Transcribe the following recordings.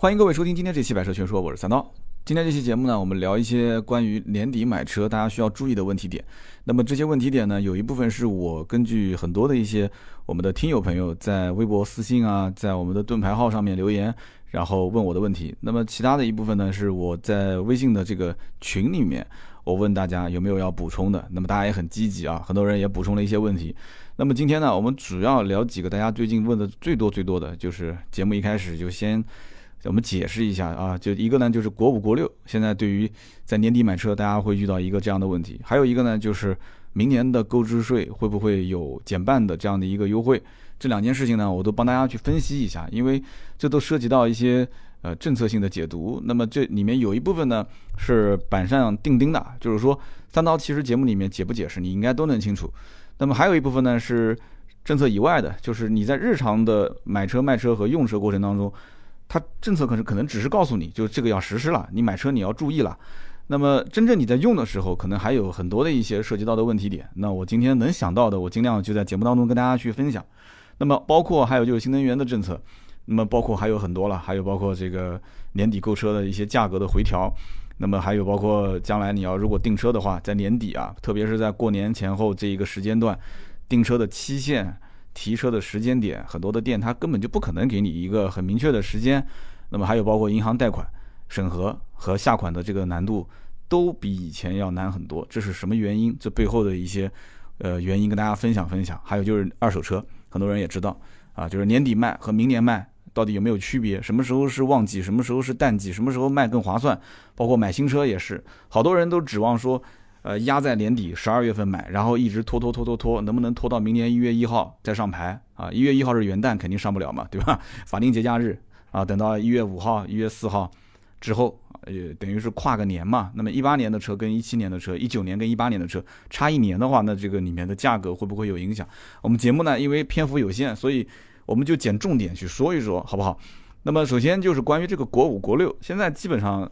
欢迎各位收听今天这期《百车全说》，我是三刀。今天这期节目呢，我们聊一些关于年底买车大家需要注意的问题点。那么这些问题点呢，有一部分是我根据很多的一些我们的听友朋友在微博私信啊，在我们的盾牌号上面留言，然后问我的问题。那么其他的一部分呢，是我在微信的这个群里面，我问大家有没有要补充的。那么大家也很积极啊，很多人也补充了一些问题。那么今天呢，我们主要聊几个大家最近问的最多最多的就是节目一开始就先。我们解释一下啊，就一个呢，就是国五、国六，现在对于在年底买车，大家会遇到一个这样的问题；还有一个呢，就是明年的购置税会不会有减半的这样的一个优惠？这两件事情呢，我都帮大家去分析一下，因为这都涉及到一些呃政策性的解读。那么这里面有一部分呢是板上钉钉的，就是说三刀其实节目里面解不解释，你应该都能清楚。那么还有一部分呢是政策以外的，就是你在日常的买车、卖车和用车过程当中。它政策可能可能只是告诉你，就这个要实施了，你买车你要注意了。那么真正你在用的时候，可能还有很多的一些涉及到的问题点。那我今天能想到的，我尽量就在节目当中跟大家去分享。那么包括还有就是新能源的政策，那么包括还有很多了，还有包括这个年底购车的一些价格的回调，那么还有包括将来你要如果订车的话，在年底啊，特别是在过年前后这一个时间段，订车的期限。提车的时间点，很多的店它根本就不可能给你一个很明确的时间。那么还有包括银行贷款审核和下款的这个难度，都比以前要难很多。这是什么原因？这背后的一些呃原因跟大家分享分享。还有就是二手车，很多人也知道啊，就是年底卖和明年卖到底有没有区别？什么时候是旺季？什么时候是淡季？什么时候卖更划算？包括买新车也是，好多人都指望说。呃，压在年底十二月份买，然后一直拖拖拖拖拖，能不能拖到明年一月一号再上牌啊？一月一号是元旦，肯定上不了嘛，对吧？法定节假日啊，等到一月五号、一月四号之后，也等于是跨个年嘛。那么一八年的车跟一七年的车，一九年跟一八年的车差一年的话，那这个里面的价格会不会有影响？我们节目呢，因为篇幅有限，所以我们就捡重点去说一说，好不好？那么首先就是关于这个国五、国六，现在基本上。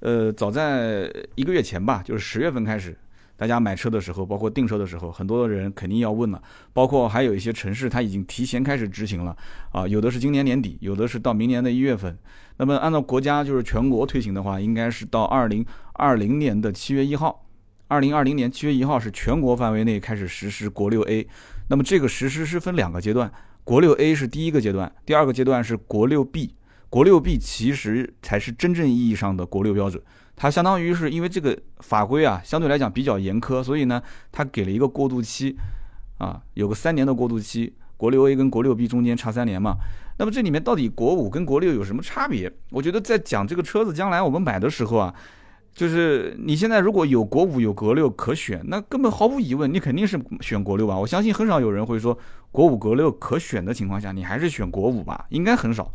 呃，早在一个月前吧，就是十月份开始，大家买车的时候，包括订车的时候，很多人肯定要问了。包括还有一些城市，它已经提前开始执行了啊，有的是今年年底，有的是到明年的一月份。那么按照国家就是全国推行的话，应该是到二零二零年的七月一号。二零二零年七月一号是全国范围内开始实施国六 A。那么这个实施是分两个阶段，国六 A 是第一个阶段，第二个阶段是国六 B。国六 B 其实才是真正意义上的国六标准，它相当于是因为这个法规啊相对来讲比较严苛，所以呢，它给了一个过渡期，啊，有个三年的过渡期。国六 A 跟国六 B 中间差三年嘛，那么这里面到底国五跟国六有什么差别？我觉得在讲这个车子将来我们买的时候啊，就是你现在如果有国五有国六可选，那根本毫无疑问，你肯定是选国六吧？我相信很少有人会说国五国六可选的情况下，你还是选国五吧？应该很少。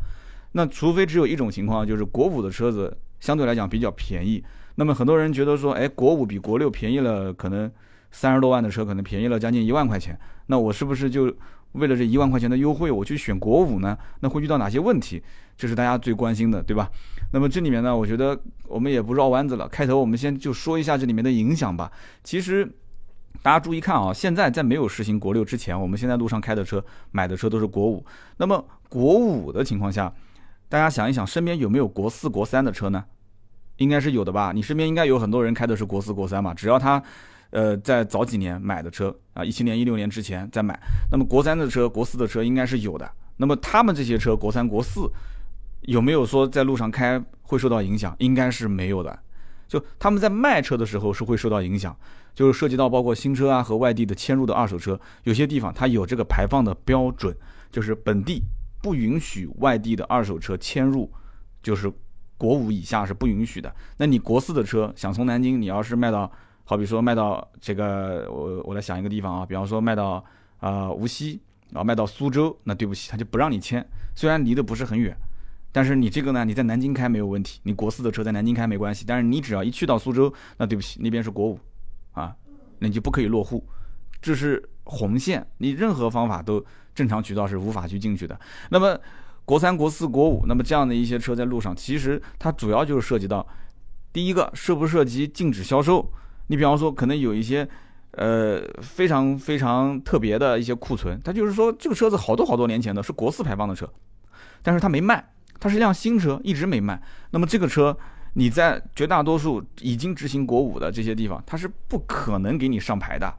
那除非只有一种情况，就是国五的车子相对来讲比较便宜。那么很多人觉得说，哎，国五比国六便宜了，可能三十多万的车可能便宜了将近一万块钱。那我是不是就为了这一万块钱的优惠，我去选国五呢？那会遇到哪些问题？这是大家最关心的，对吧？那么这里面呢，我觉得我们也不绕弯子了。开头我们先就说一下这里面的影响吧。其实大家注意看啊，现在在没有实行国六之前，我们现在路上开的车、买的车都是国五。那么国五的情况下，大家想一想，身边有没有国四、国三的车呢？应该是有的吧。你身边应该有很多人开的是国四、国三嘛。只要他，呃，在早几年买的车啊，一七年、一六年之前再买，那么国三的车、国四的车应该是有的。那么他们这些车，国三、国四，有没有说在路上开会受到影响？应该是没有的。就他们在卖车的时候是会受到影响，就是涉及到包括新车啊和外地的迁入的二手车，有些地方它有这个排放的标准，就是本地。不允许外地的二手车迁入，就是国五以下是不允许的。那你国四的车想从南京，你要是卖到，好比说卖到这个，我我来想一个地方啊，比方说卖到啊无锡，然后卖到苏州，那对不起，他就不让你迁。虽然离得不是很远，但是你这个呢，你在南京开没有问题，你国四的车在南京开没关系。但是你只要一去到苏州，那对不起，那边是国五，啊，那你就不可以落户，这是红线，你任何方法都。正常渠道是无法去进去的。那么，国三、国四、国五，那么这样的一些车在路上，其实它主要就是涉及到，第一个涉不涉及禁止销售？你比方说，可能有一些，呃，非常非常特别的一些库存，它就是说这个车子好多好多年前的是国四排放的车，但是它没卖，它是辆新车，一直没卖。那么这个车你在绝大多数已经执行国五的这些地方，它是不可能给你上牌的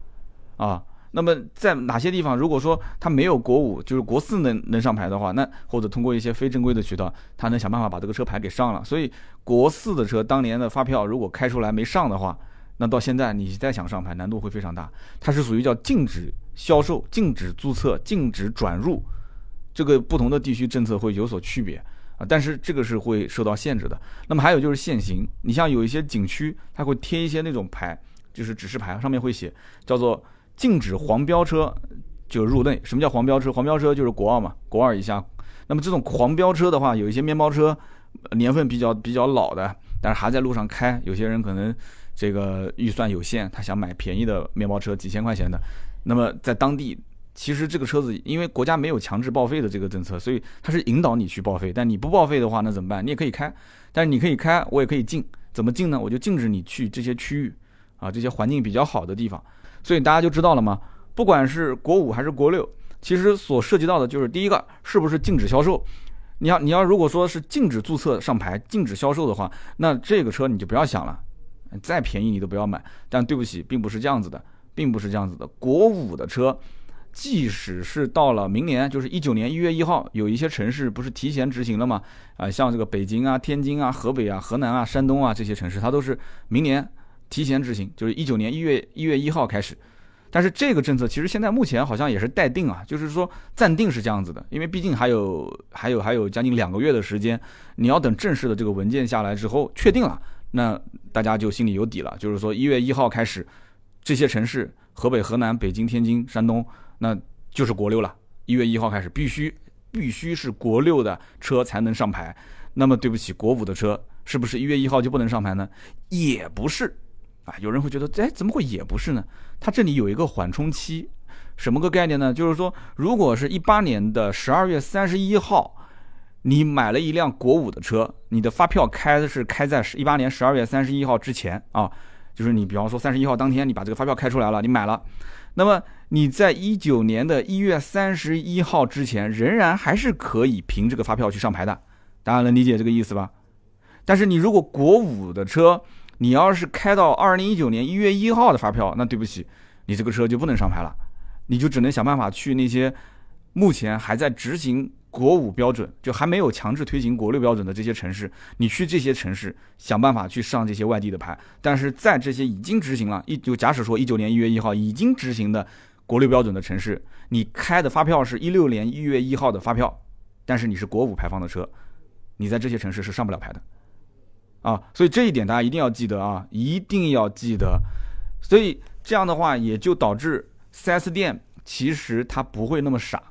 啊。那么在哪些地方，如果说它没有国五，就是国四能能上牌的话，那或者通过一些非正规的渠道，它能想办法把这个车牌给上了。所以国四的车当年的发票如果开出来没上的话，那到现在你再想上牌难度会非常大。它是属于叫禁止销售、禁止注册、禁止转入，这个不同的地区政策会有所区别啊。但是这个是会受到限制的。那么还有就是限行，你像有一些景区，它会贴一些那种牌，就是指示牌，上面会写叫做。禁止黄标车就入内。什么叫黄标车？黄标车就是国二嘛，国二以下。那么这种黄标车的话，有一些面包车，年份比较比较老的，但是还在路上开。有些人可能这个预算有限，他想买便宜的面包车，几千块钱的。那么在当地，其实这个车子因为国家没有强制报废的这个政策，所以它是引导你去报废。但你不报废的话，那怎么办？你也可以开，但是你可以开，我也可以禁。怎么禁呢？我就禁止你去这些区域啊，这些环境比较好的地方。所以大家就知道了吗？不管是国五还是国六，其实所涉及到的就是第一个，是不是禁止销售？你要你要如果说是禁止注册上牌、禁止销售的话，那这个车你就不要想了，再便宜你都不要买。但对不起，并不是这样子的，并不是这样子的。国五的车，即使是到了明年，就是一九年一月一号，有一些城市不是提前执行了吗？啊，像这个北京啊、天津啊、河北啊、河南啊、山东啊这些城市，它都是明年。提前执行就是一九年一月一月一号开始，但是这个政策其实现在目前好像也是待定啊，就是说暂定是这样子的，因为毕竟还有还有还有将近两个月的时间，你要等正式的这个文件下来之后确定了，那大家就心里有底了，就是说一月一号开始，这些城市河北、河南、北京、天津、山东，那就是国六了。一月一号开始必须必须是国六的车才能上牌，那么对不起，国五的车是不是一月一号就不能上牌呢？也不是。啊，有人会觉得，哎，怎么会也不是呢？它这里有一个缓冲期，什么个概念呢？就是说，如果是一八年的十二月三十一号，你买了一辆国五的车，你的发票开的是开在一八年十二月三十一号之前啊，就是你比方说三十一号当天你把这个发票开出来了，你买了，那么你在一九年的一月三十一号之前，仍然还是可以凭这个发票去上牌的，大家能理解这个意思吧？但是你如果国五的车，你要是开到二零一九年一月一号的发票，那对不起，你这个车就不能上牌了，你就只能想办法去那些目前还在执行国五标准，就还没有强制推行国六标准的这些城市，你去这些城市想办法去上这些外地的牌。但是在这些已经执行了，一就假使说一九年一月一号已经执行的国六标准的城市，你开的发票是一六年一月一号的发票，但是你是国五排放的车，你在这些城市是上不了牌的。啊，所以这一点大家一定要记得啊，一定要记得。所以这样的话，也就导致 4S 店其实它不会那么傻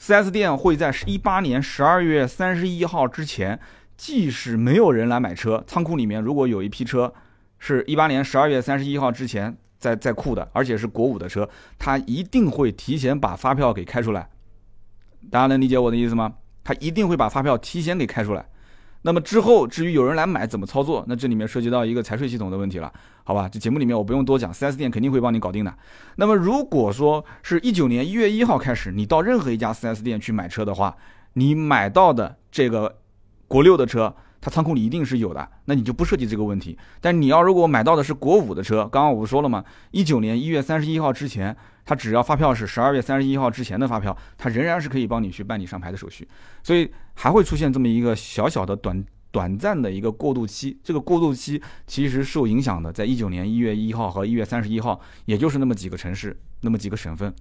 ，4S 店会在一八年十二月三十一号之前，即使没有人来买车，仓库里面如果有一批车是一八年十二月三十一号之前在在库的，而且是国五的车，他一定会提前把发票给开出来。大家能理解我的意思吗？他一定会把发票提前给开出来。那么之后，至于有人来买怎么操作，那这里面涉及到一个财税系统的问题了，好吧？这节目里面我不用多讲，4S 店肯定会帮你搞定的。那么如果说是一九年一月一号开始，你到任何一家 4S 店去买车的话，你买到的这个国六的车，它仓库里一定是有的，那你就不涉及这个问题。但你要如果买到的是国五的车，刚刚我不说了吗？一九年一月三十一号之前。他只要发票是十二月三十一号之前的发票，他仍然是可以帮你去办理上牌的手续，所以还会出现这么一个小小的短短暂的一个过渡期。这个过渡期其实受影响的，在一九年一月一号和一月三十一号，也就是那么几个城市，那么几个省份。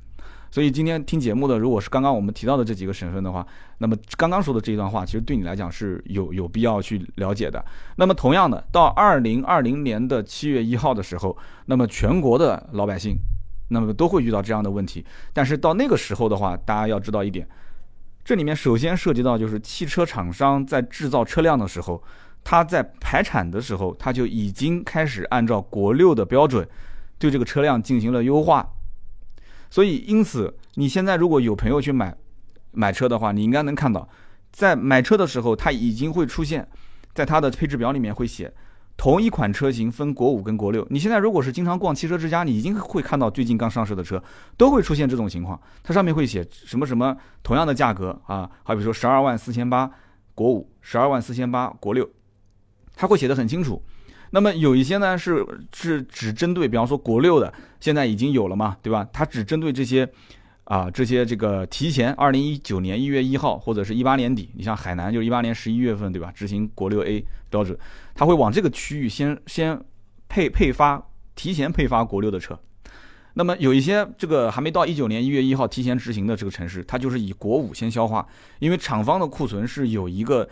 所以今天听节目的，如果是刚刚我们提到的这几个省份的话，那么刚刚说的这一段话，其实对你来讲是有有必要去了解的。那么同样的，到二零二零年的七月一号的时候，那么全国的老百姓。那么都会遇到这样的问题，但是到那个时候的话，大家要知道一点，这里面首先涉及到就是汽车厂商在制造车辆的时候，他在排产的时候，他就已经开始按照国六的标准对这个车辆进行了优化。所以，因此你现在如果有朋友去买买车的话，你应该能看到，在买车的时候，它已经会出现在它的配置表里面会写。同一款车型分国五跟国六，你现在如果是经常逛汽车之家，你已经会看到最近刚上市的车都会出现这种情况，它上面会写什么什么同样的价格啊，好比说十二万四千八，国五；十二万四千八，国六。它会写的很清楚。那么有一些呢是是只针对，比方说国六的，现在已经有了嘛，对吧？它只针对这些啊这些这个提前二零一九年一月一号或者是一八年底，你像海南就是一八年十一月份，对吧？执行国六 A 标准，它会往这个区域先先配配发提前配发国六的车。那么有一些这个还没到一九年一月一号提前执行的这个城市，它就是以国五先消化，因为厂方的库存是有一个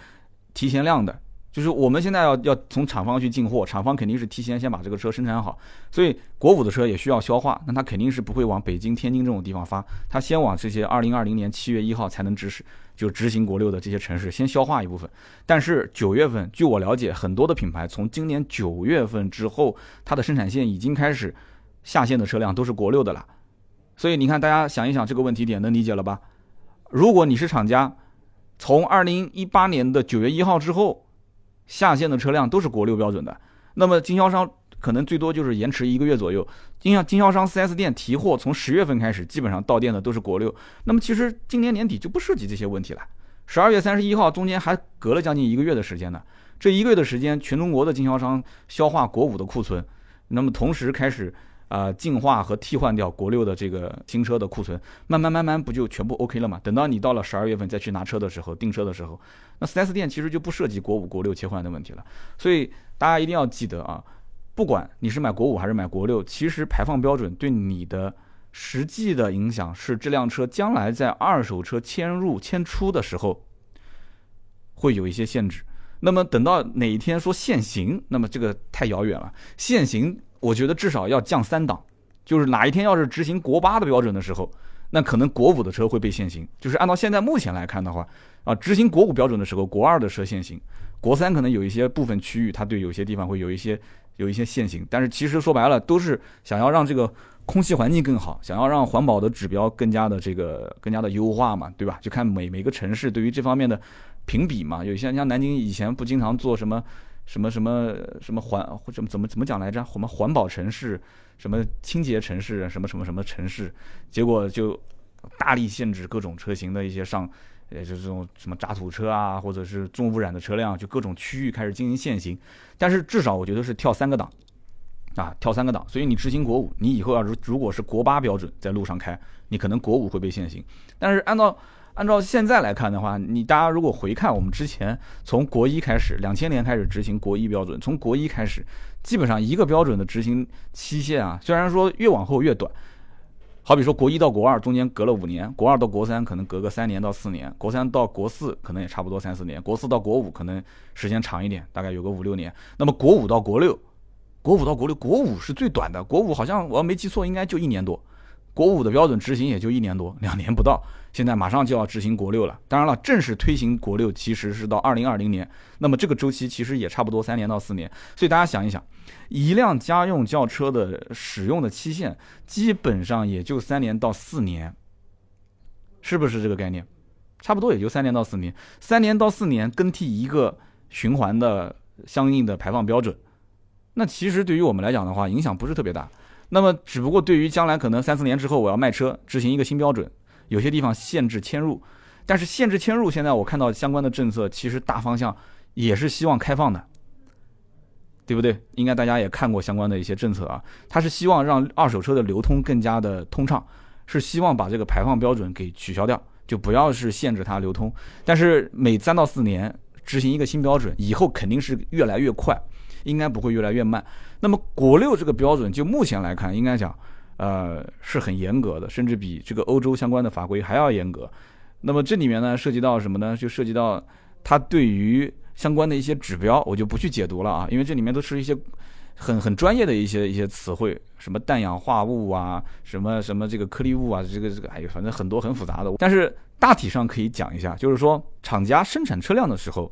提前量的。就是我们现在要要从厂方去进货，厂方肯定是提前先把这个车生产好，所以国五的车也需要消化，那它肯定是不会往北京、天津这种地方发，它先往这些二零二零年七月一号才能执行就执行国六的这些城市先消化一部分。但是九月份，据我了解，很多的品牌从今年九月份之后，它的生产线已经开始下线的车辆都是国六的了。所以你看，大家想一想这个问题点，能理解了吧？如果你是厂家，从二零一八年的九月一号之后。下线的车辆都是国六标准的，那么经销商可能最多就是延迟一个月左右。经销经销商 4S 店提货从十月份开始，基本上到店的都是国六。那么其实今年年底就不涉及这些问题了。十二月三十一号中间还隔了将近一个月的时间呢，这一个月的时间，全中国的经销商消化国五的库存，那么同时开始。啊，净化和替换掉国六的这个新车的库存，慢慢慢慢不就全部 OK 了吗？等到你到了十二月份再去拿车的时候，订车的时候，那 4S 店其实就不涉及国五、国六切换的问题了。所以大家一定要记得啊，不管你是买国五还是买国六，其实排放标准对你的实际的影响是这辆车将来在二手车迁入迁出的时候会有一些限制。那么等到哪一天说限行，那么这个太遥远了。限行。我觉得至少要降三档，就是哪一天要是执行国八的标准的时候，那可能国五的车会被限行。就是按照现在目前来看的话，啊，执行国五标准的时候，国二的车限行，国三可能有一些部分区域，它对有些地方会有一些有一些限行。但是其实说白了，都是想要让这个空气环境更好，想要让环保的指标更加的这个更加的优化嘛，对吧？就看每每个城市对于这方面的评比嘛。有些像南京以前不经常做什么。什么什么什么环或怎么怎么怎么讲来着？什么环保城市，什么清洁城市，什么什么什么城市，结果就大力限制各种车型的一些上，呃，就这种什么渣土车啊，或者是重污染的车辆，就各种区域开始进行限行。但是至少我觉得是跳三个档，啊，跳三个档。所以你执行国五，你以后要如如果是国八标准在路上开，你可能国五会被限行。但是按照按照现在来看的话，你大家如果回看我们之前从国一开始，两千年开始执行国一标准，从国一开始，基本上一个标准的执行期限啊，虽然说越往后越短，好比说国一到国二中间隔了五年，国二到国三可能隔个三年到四年，国三到国四可能也差不多三四年，国四到国五可能时间长一点，大概有个五六年。那么国五到国六，国五到国六，国五是最短的，国五好像我要没记错，应该就一年多。国五的标准执行也就一年多，两年不到，现在马上就要执行国六了。当然了，正式推行国六其实是到二零二零年，那么这个周期其实也差不多三年到四年。所以大家想一想，一辆家用轿车的使用的期限基本上也就三年到四年，是不是这个概念？差不多也就三年到四年，三年到四年更替一个循环的相应的排放标准，那其实对于我们来讲的话，影响不是特别大。那么，只不过对于将来可能三四年之后我要卖车，执行一个新标准，有些地方限制迁入，但是限制迁入，现在我看到相关的政策，其实大方向也是希望开放的，对不对？应该大家也看过相关的一些政策啊，它是希望让二手车的流通更加的通畅，是希望把这个排放标准给取消掉，就不要是限制它流通。但是每三到四年执行一个新标准，以后肯定是越来越快。应该不会越来越慢。那么国六这个标准，就目前来看，应该讲，呃，是很严格的，甚至比这个欧洲相关的法规还要严格。那么这里面呢，涉及到什么呢？就涉及到它对于相关的一些指标，我就不去解读了啊，因为这里面都是一些很很专业的一些一些词汇，什么氮氧化物啊，什么什么这个颗粒物啊，这个这个，哎呦，反正很多很复杂的。但是大体上可以讲一下，就是说厂家生产车辆的时候。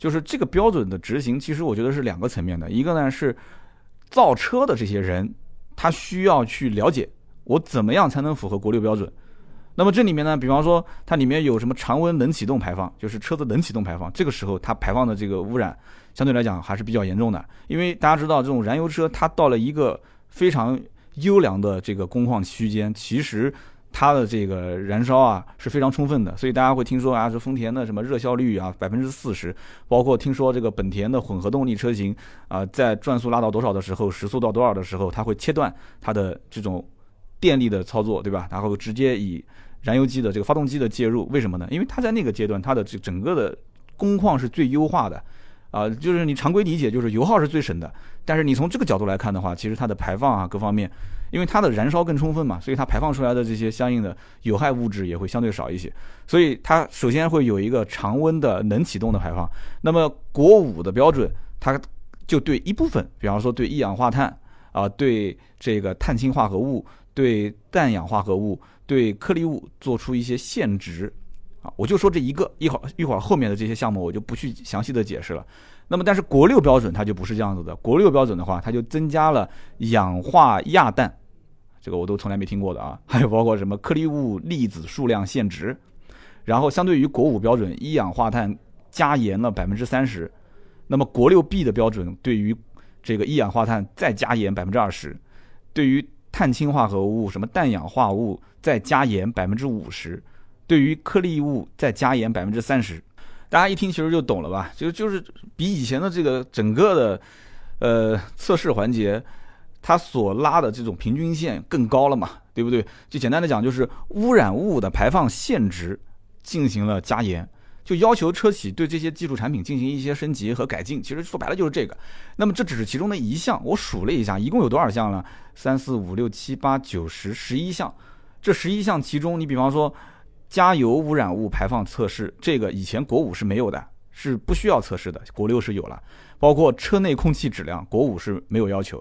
就是这个标准的执行，其实我觉得是两个层面的。一个呢是造车的这些人，它需要去了解我怎么样才能符合国六标准。那么这里面呢，比方说它里面有什么常温冷启动排放，就是车子冷启动排放，这个时候它排放的这个污染相对来讲还是比较严重的。因为大家知道，这种燃油车它到了一个非常优良的这个工况区间，其实它的这个燃烧啊是非常充分的，所以大家会听说啊，是丰田的什么热效率啊百分之四十，包括听说这个本田的混合动力车型啊，在转速拉到多少的时候，时速到多少的时候，它会切断它的这种电力的操作，对吧？然后直接以燃油机的这个发动机的介入，为什么呢？因为它在那个阶段，它的这整个的工况是最优化的。啊，就是你常规理解就是油耗是最省的，但是你从这个角度来看的话，其实它的排放啊各方面，因为它的燃烧更充分嘛，所以它排放出来的这些相应的有害物质也会相对少一些，所以它首先会有一个常温的能启动的排放。那么国五的标准，它就对一部分，比方说对一氧化碳啊，对这个碳氢化合物、对氮氧化合物、对颗粒物做出一些限值。啊，我就说这一个，一会儿一会儿后面的这些项目我就不去详细的解释了。那么，但是国六标准它就不是这样子的。国六标准的话，它就增加了氧化亚氮，这个我都从来没听过的啊。还有包括什么颗粒物粒子数量限值，然后相对于国五标准，一氧化碳加盐了百分之三十。那么国六 B 的标准对于这个一氧化碳再加盐百分之二十，对于碳氢化合物什么氮氧化物再加盐百分之五十。对于颗粒物再加盐百分之三十，大家一听其实就懂了吧？就就是比以前的这个整个的，呃，测试环节，它所拉的这种平均线更高了嘛，对不对？就简单的讲，就是污染物的排放限值进行了加严，就要求车企对这些技术产品进行一些升级和改进。其实说白了就是这个。那么这只是其中的一项，我数了一下，一共有多少项呢？三四五六七八九十十一项。这十一项其中，你比方说。加油污染物排放测试，这个以前国五是没有的，是不需要测试的。国六是有了，包括车内空气质量，国五是没有要求；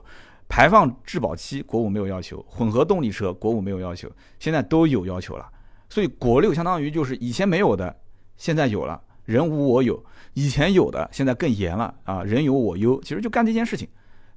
排放质保期，国五没有要求；混合动力车，国五没有要求，现在都有要求了。所以国六相当于就是以前没有的，现在有了，人无我有；以前有的，现在更严了啊，人有我优。其实就干这件事情。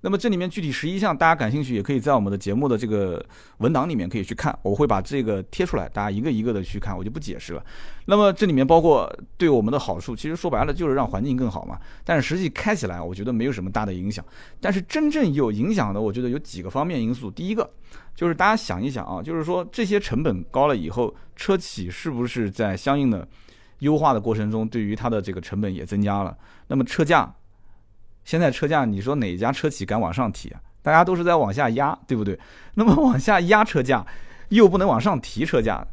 那么这里面具体十一项，大家感兴趣也可以在我们的节目的这个文档里面可以去看，我会把这个贴出来，大家一个一个的去看，我就不解释了。那么这里面包括对我们的好处，其实说白了就是让环境更好嘛。但是实际开起来，我觉得没有什么大的影响。但是真正有影响的，我觉得有几个方面因素。第一个就是大家想一想啊，就是说这些成本高了以后，车企是不是在相应的优化的过程中，对于它的这个成本也增加了？那么车价。现在车价，你说哪家车企敢往上提啊？大家都是在往下压，对不对？那么往下压车价，又不能往上提车价，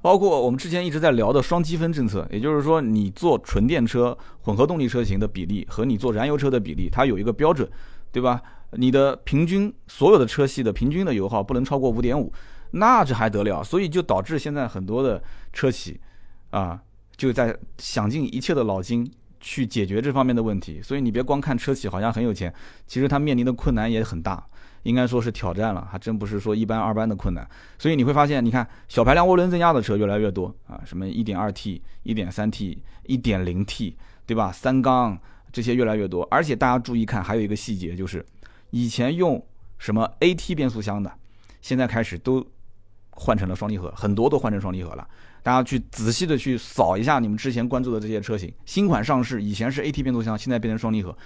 包括我们之前一直在聊的双积分政策，也就是说，你做纯电车、混合动力车型的比例和你做燃油车的比例，它有一个标准，对吧？你的平均所有的车系的平均的油耗不能超过五点五，那这还得了？所以就导致现在很多的车企啊，就在想尽一切的脑筋。去解决这方面的问题，所以你别光看车企好像很有钱，其实它面临的困难也很大，应该说是挑战了，还真不是说一般二般的困难。所以你会发现，你看小排量涡轮增压的车越来越多啊，什么 1.2T、1.3T、1.0T，对吧？三缸这些越来越多，而且大家注意看，还有一个细节就是，以前用什么 AT 变速箱的，现在开始都换成了双离合，很多都换成双离合了。大家去仔细的去扫一下你们之前关注的这些车型，新款上市以前是 AT 变速箱，现在变成双离合。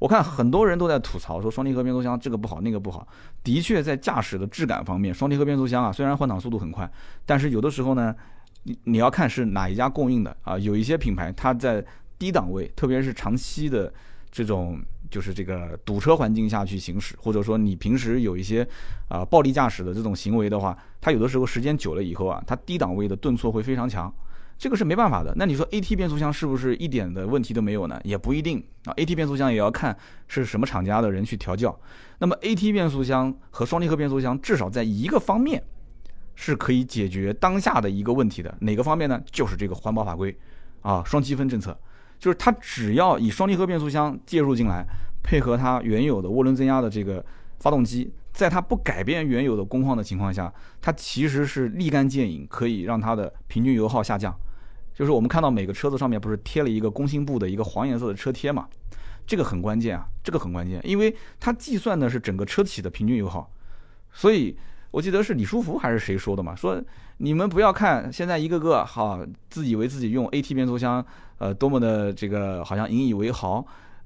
我看很多人都在吐槽说双离合变速箱这个不好那个不好。的确，在驾驶的质感方面，双离合变速箱啊，虽然换挡速度很快，但是有的时候呢，你你要看是哪一家供应的啊。有一些品牌它在低档位，特别是长期的这种。就是这个堵车环境下去行驶，或者说你平时有一些啊暴力驾驶的这种行为的话，它有的时候时间久了以后啊，它低档位的顿挫会非常强，这个是没办法的。那你说 AT 变速箱是不是一点的问题都没有呢？也不一定啊。AT 变速箱也要看是什么厂家的人去调教。那么 AT 变速箱和双离合变速箱至少在一个方面是可以解决当下的一个问题的，哪个方面呢？就是这个环保法规啊，双积分政策。就是它只要以双离合变速箱介入进来，配合它原有的涡轮增压的这个发动机，在它不改变原有的工况的情况下，它其实是立竿见影，可以让它的平均油耗下降。就是我们看到每个车子上面不是贴了一个工信部的一个黄颜色的车贴嘛？这个很关键啊，这个很关键，因为它计算的是整个车企的平均油耗。所以我记得是李书福还是谁说的嘛？说你们不要看现在一个个哈自以为自己用 AT 变速箱。呃，多么的这个好像引以为豪，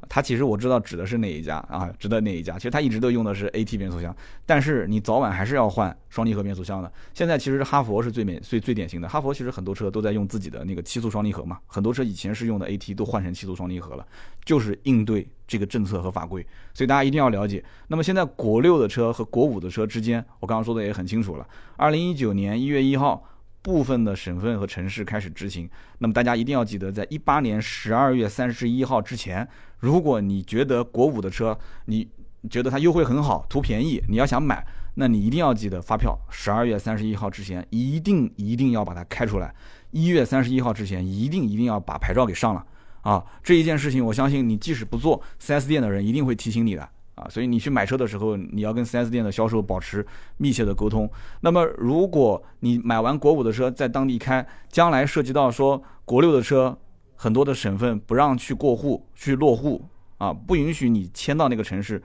它其实我知道指的是哪一家啊，指的哪一家？其实它一直都用的是 AT 变速箱，但是你早晚还是要换双离合变速箱的。现在其实哈佛是最美最最典型的，哈佛其实很多车都在用自己的那个七速双离合嘛，很多车以前是用的 AT 都换成七速双离合了，就是应对这个政策和法规。所以大家一定要了解。那么现在国六的车和国五的车之间，我刚刚说的也很清楚了。二零一九年一月一号。部分的省份和城市开始执行，那么大家一定要记得，在一八年十二月三十一号之前，如果你觉得国五的车，你觉得它优惠很好，图便宜，你要想买，那你一定要记得发票十二月三十一号之前一定一定要把它开出来，一月三十一号之前一定一定要把牌照给上了啊！这一件事情，我相信你即使不做 4S 店的人，一定会提醒你的。啊，所以你去买车的时候，你要跟 4S 店的销售保持密切的沟通。那么，如果你买完国五的车在当地开，将来涉及到说国六的车，很多的省份不让去过户、去落户啊，不允许你迁到那个城市。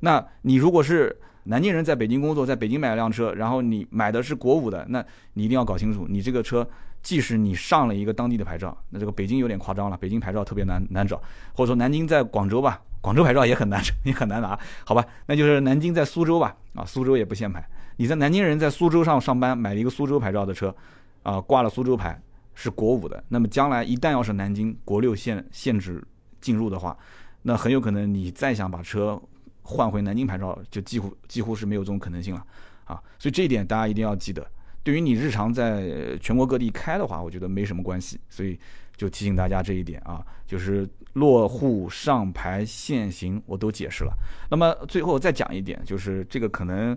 那你如果是南京人，在北京工作，在北京买了辆车，然后你买的是国五的，那你一定要搞清楚，你这个车即使你上了一个当地的牌照，那这个北京有点夸张了，北京牌照特别难难找，或者说南京在广州吧。广州牌照也很难，也很难拿，好吧？那就是南京在苏州吧，啊，苏州也不限牌。你在南京人在苏州上上班，买了一个苏州牌照的车，啊，挂了苏州牌，是国五的。那么将来一旦要是南京国六限限制进入的话，那很有可能你再想把车换回南京牌照，就几乎几乎是没有这种可能性了，啊。所以这一点大家一定要记得。对于你日常在全国各地开的话，我觉得没什么关系。所以就提醒大家这一点啊，就是。落户、上牌、限行，我都解释了。那么最后再讲一点，就是这个可能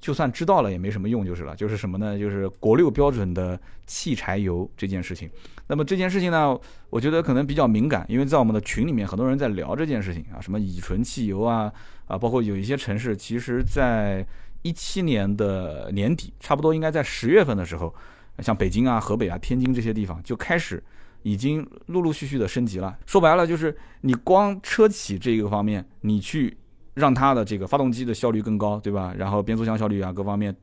就算知道了也没什么用，就是了。就是什么呢？就是国六标准的汽柴油这件事情。那么这件事情呢，我觉得可能比较敏感，因为在我们的群里面，很多人在聊这件事情啊，什么乙醇汽油啊啊，包括有一些城市，其实在一七年的年底，差不多应该在十月份的时候，像北京啊、河北啊、天津这些地方就开始。已经陆陆续续的升级了。说白了，就是你光车企这个方面，你去让它的这个发动机的效率更高，对吧？然后变速箱效率啊，各方面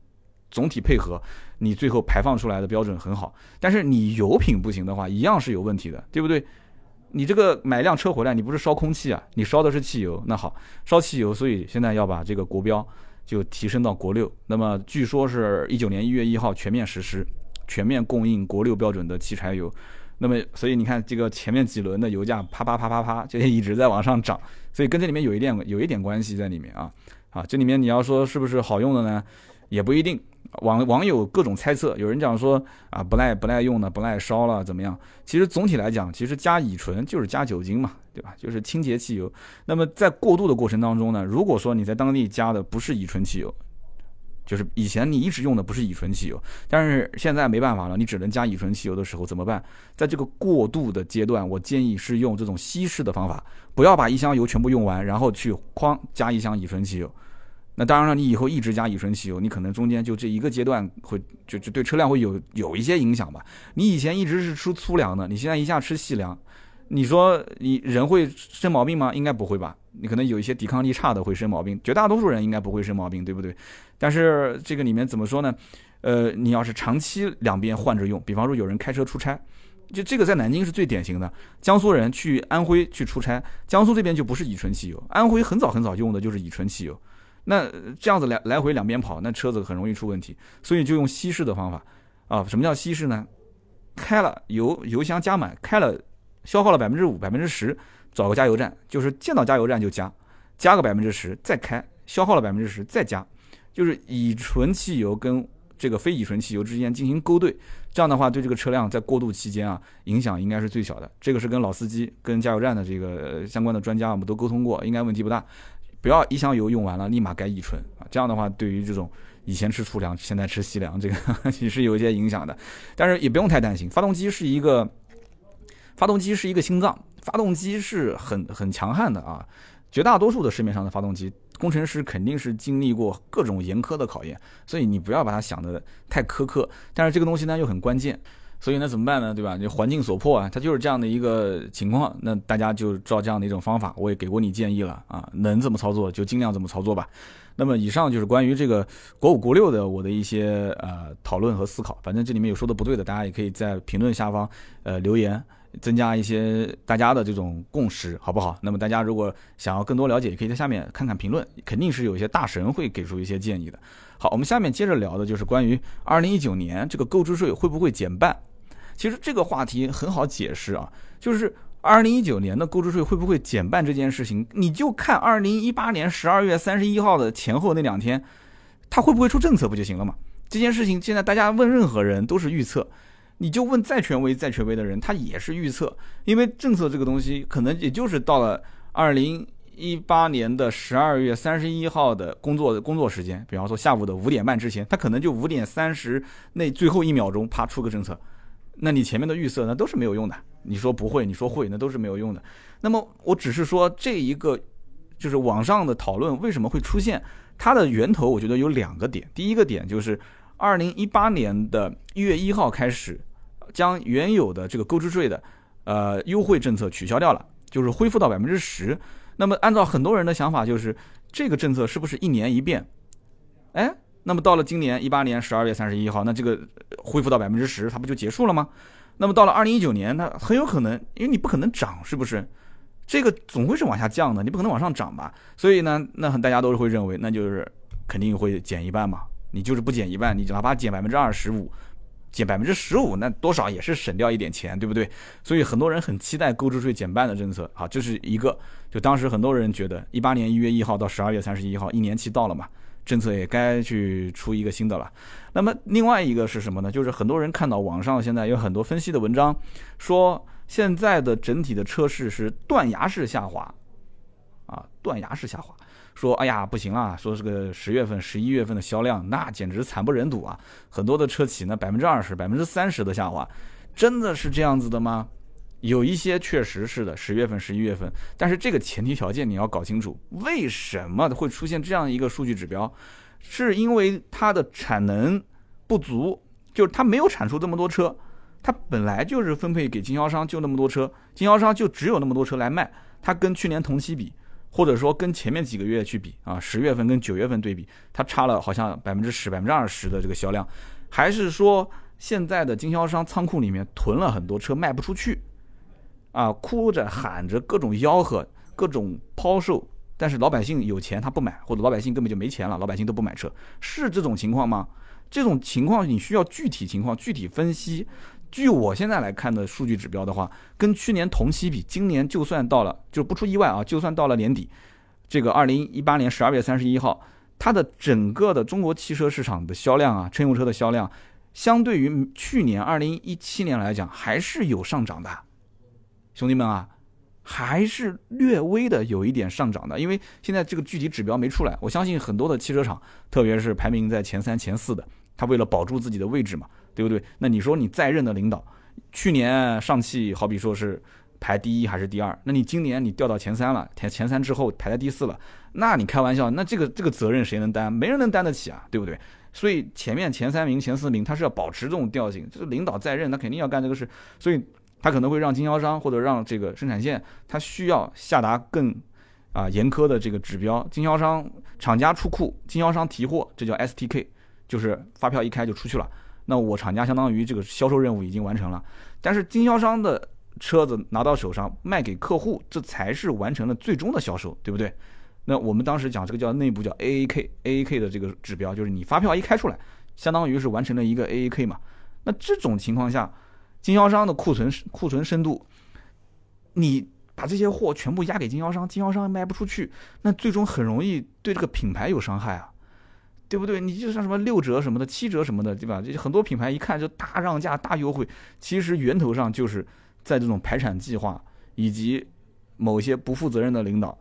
总体配合，你最后排放出来的标准很好。但是你油品不行的话，一样是有问题的，对不对？你这个买辆车回来，你不是烧空气啊，你烧的是汽油。那好，烧汽油，所以现在要把这个国标就提升到国六。那么据说是一九年一月一号全面实施，全面供应国六标准的汽柴油。那么，所以你看，这个前面几轮的油价啪啪啪啪啪，就一直在往上涨，所以跟这里面有一点有一点关系在里面啊啊，这里面你要说是不是好用的呢？也不一定。网网友各种猜测，有人讲说啊不耐不耐用的，不耐烧了怎么样？其实总体来讲，其实加乙醇就是加酒精嘛，对吧？就是清洁汽油。那么在过渡的过程当中呢，如果说你在当地加的不是乙醇汽油，就是以前你一直用的不是乙醇汽油，但是现在没办法了，你只能加乙醇汽油的时候怎么办？在这个过渡的阶段，我建议是用这种稀释的方法，不要把一箱油全部用完，然后去哐加一箱乙醇汽油。那当然了，你以后一直加乙醇汽油，你可能中间就这一个阶段会就就对车辆会有有一些影响吧。你以前一直是吃粗粮的，你现在一下吃细粮。你说你人会生毛病吗？应该不会吧。你可能有一些抵抗力差的会生毛病，绝大多数人应该不会生毛病，对不对？但是这个里面怎么说呢？呃，你要是长期两边换着用，比方说有人开车出差，就这个在南京是最典型的。江苏人去安徽去出差，江苏这边就不是乙醇汽油，安徽很早很早用的就是乙醇汽油。那这样子来来回两边跑，那车子很容易出问题，所以就用稀释的方法啊。什么叫稀释呢？开了油油箱加满，开了。消耗了百分之五、百分之十，找个加油站，就是见到加油站就加，加个百分之十再开，消耗了百分之十再加，就是乙醇汽油跟这个非乙醇汽油之间进行勾兑，这样的话对这个车辆在过渡期间啊影响应该是最小的。这个是跟老司机、跟加油站的这个相关的专家我们都沟通过，应该问题不大。不要一箱油用完了立马改乙醇啊，这样的话对于这种以前吃粗粮现在吃细粮这个 也是有一些影响的，但是也不用太担心，发动机是一个。发动机是一个心脏，发动机是很很强悍的啊！绝大多数的市面上的发动机，工程师肯定是经历过各种严苛的考验，所以你不要把它想的太苛刻。但是这个东西呢又很关键，所以呢怎么办呢？对吧？就环境所迫啊，它就是这样的一个情况。那大家就照这样的一种方法，我也给过你建议了啊，能怎么操作就尽量怎么操作吧。那么以上就是关于这个国五国六的我的一些呃讨论和思考。反正这里面有说的不对的，大家也可以在评论下方呃留言。增加一些大家的这种共识，好不好？那么大家如果想要更多了解，也可以在下面看看评论，肯定是有一些大神会给出一些建议的。好，我们下面接着聊的就是关于二零一九年这个购置税会不会减半。其实这个话题很好解释啊，就是二零一九年的购置税会不会减半这件事情，你就看二零一八年十二月三十一号的前后那两天，它会不会出政策不就行了嘛？这件事情现在大家问任何人都是预测。你就问再权威、再权威的人，他也是预测，因为政策这个东西可能也就是到了二零一八年的十二月三十一号的工作工作时间，比方说下午的五点半之前，他可能就五点三十那最后一秒钟啪出个政策，那你前面的预测那都是没有用的。你说不会，你说会，那都是没有用的。那么我只是说这一个就是网上的讨论为什么会出现，它的源头我觉得有两个点，第一个点就是二零一八年的一月一号开始。将原有的这个购置税的，呃优惠政策取消掉了，就是恢复到百分之十。那么按照很多人的想法，就是这个政策是不是一年一变？哎，那么到了今年一八年十二月三十一号，那这个恢复到百分之十，它不就结束了吗？那么到了二零一九年，那很有可能，因为你不可能涨，是不是？这个总会是往下降的，你不可能往上涨吧？所以呢，那很大家都是会认为，那就是肯定会减一半嘛。你就是不减一半，你哪怕减百分之二十五。减百分之十五，那多少也是省掉一点钱，对不对？所以很多人很期待购置税减半的政策。好，这是一个。就当时很多人觉得，一八年一月一号到十二月三十一号，一年期到了嘛，政策也该去出一个新的了。那么另外一个是什么呢？就是很多人看到网上现在有很多分析的文章，说现在的整体的车市是断崖式下滑，啊，断崖式下滑。说哎呀不行啊，说这个十月份、十一月份的销量那简直惨不忍睹啊！很多的车企呢百分之二十、百分之三十的下滑，真的是这样子的吗？有一些确实是的，十月份、十一月份，但是这个前提条件你要搞清楚，为什么会出现这样一个数据指标？是因为它的产能不足，就是它没有产出这么多车，它本来就是分配给经销商就那么多车，经销商就只有那么多车来卖，它跟去年同期比。或者说跟前面几个月去比啊，十月份跟九月份对比，它差了好像百分之十、百分之二十的这个销量，还是说现在的经销商仓库里面囤了很多车卖不出去，啊，哭着喊着各种吆喝、各种抛售，但是老百姓有钱他不买，或者老百姓根本就没钱了，老百姓都不买车，是这种情况吗？这种情况你需要具体情况具体分析。据我现在来看的数据指标的话，跟去年同期比，今年就算到了，就不出意外啊，就算到了年底，这个二零一八年十二月三十一号，它的整个的中国汽车市场的销量啊，乘用车的销量，相对于去年二零一七年来讲，还是有上涨的，兄弟们啊，还是略微的有一点上涨的，因为现在这个具体指标没出来，我相信很多的汽车厂，特别是排名在前三、前四的，他为了保住自己的位置嘛。对不对？那你说你在任的领导，去年上汽好比说是排第一还是第二？那你今年你掉到前三了，前前三之后排在第四了，那你开玩笑，那这个这个责任谁能担？没人能担得起啊，对不对？所以前面前三名、前四名他是要保持这种调性，就是领导在任，他肯定要干这个事，所以他可能会让经销商或者让这个生产线，他需要下达更啊严苛的这个指标，经销商厂家出库，经销商提货，这叫 STK，就是发票一开就出去了。那我厂家相当于这个销售任务已经完成了，但是经销商的车子拿到手上卖给客户，这才是完成了最终的销售，对不对？那我们当时讲这个叫内部叫 AAK，AAK 的这个指标就是你发票一开出来，相当于是完成了一个 AAK 嘛。那这种情况下，经销商的库存库存深度，你把这些货全部压给经销商，经销商卖不出去，那最终很容易对这个品牌有伤害啊。对不对？你就像什么六折什么的、七折什么的，对吧？这很多品牌一看就大让价、大优惠，其实源头上就是在这种排产计划以及某些不负责任的领导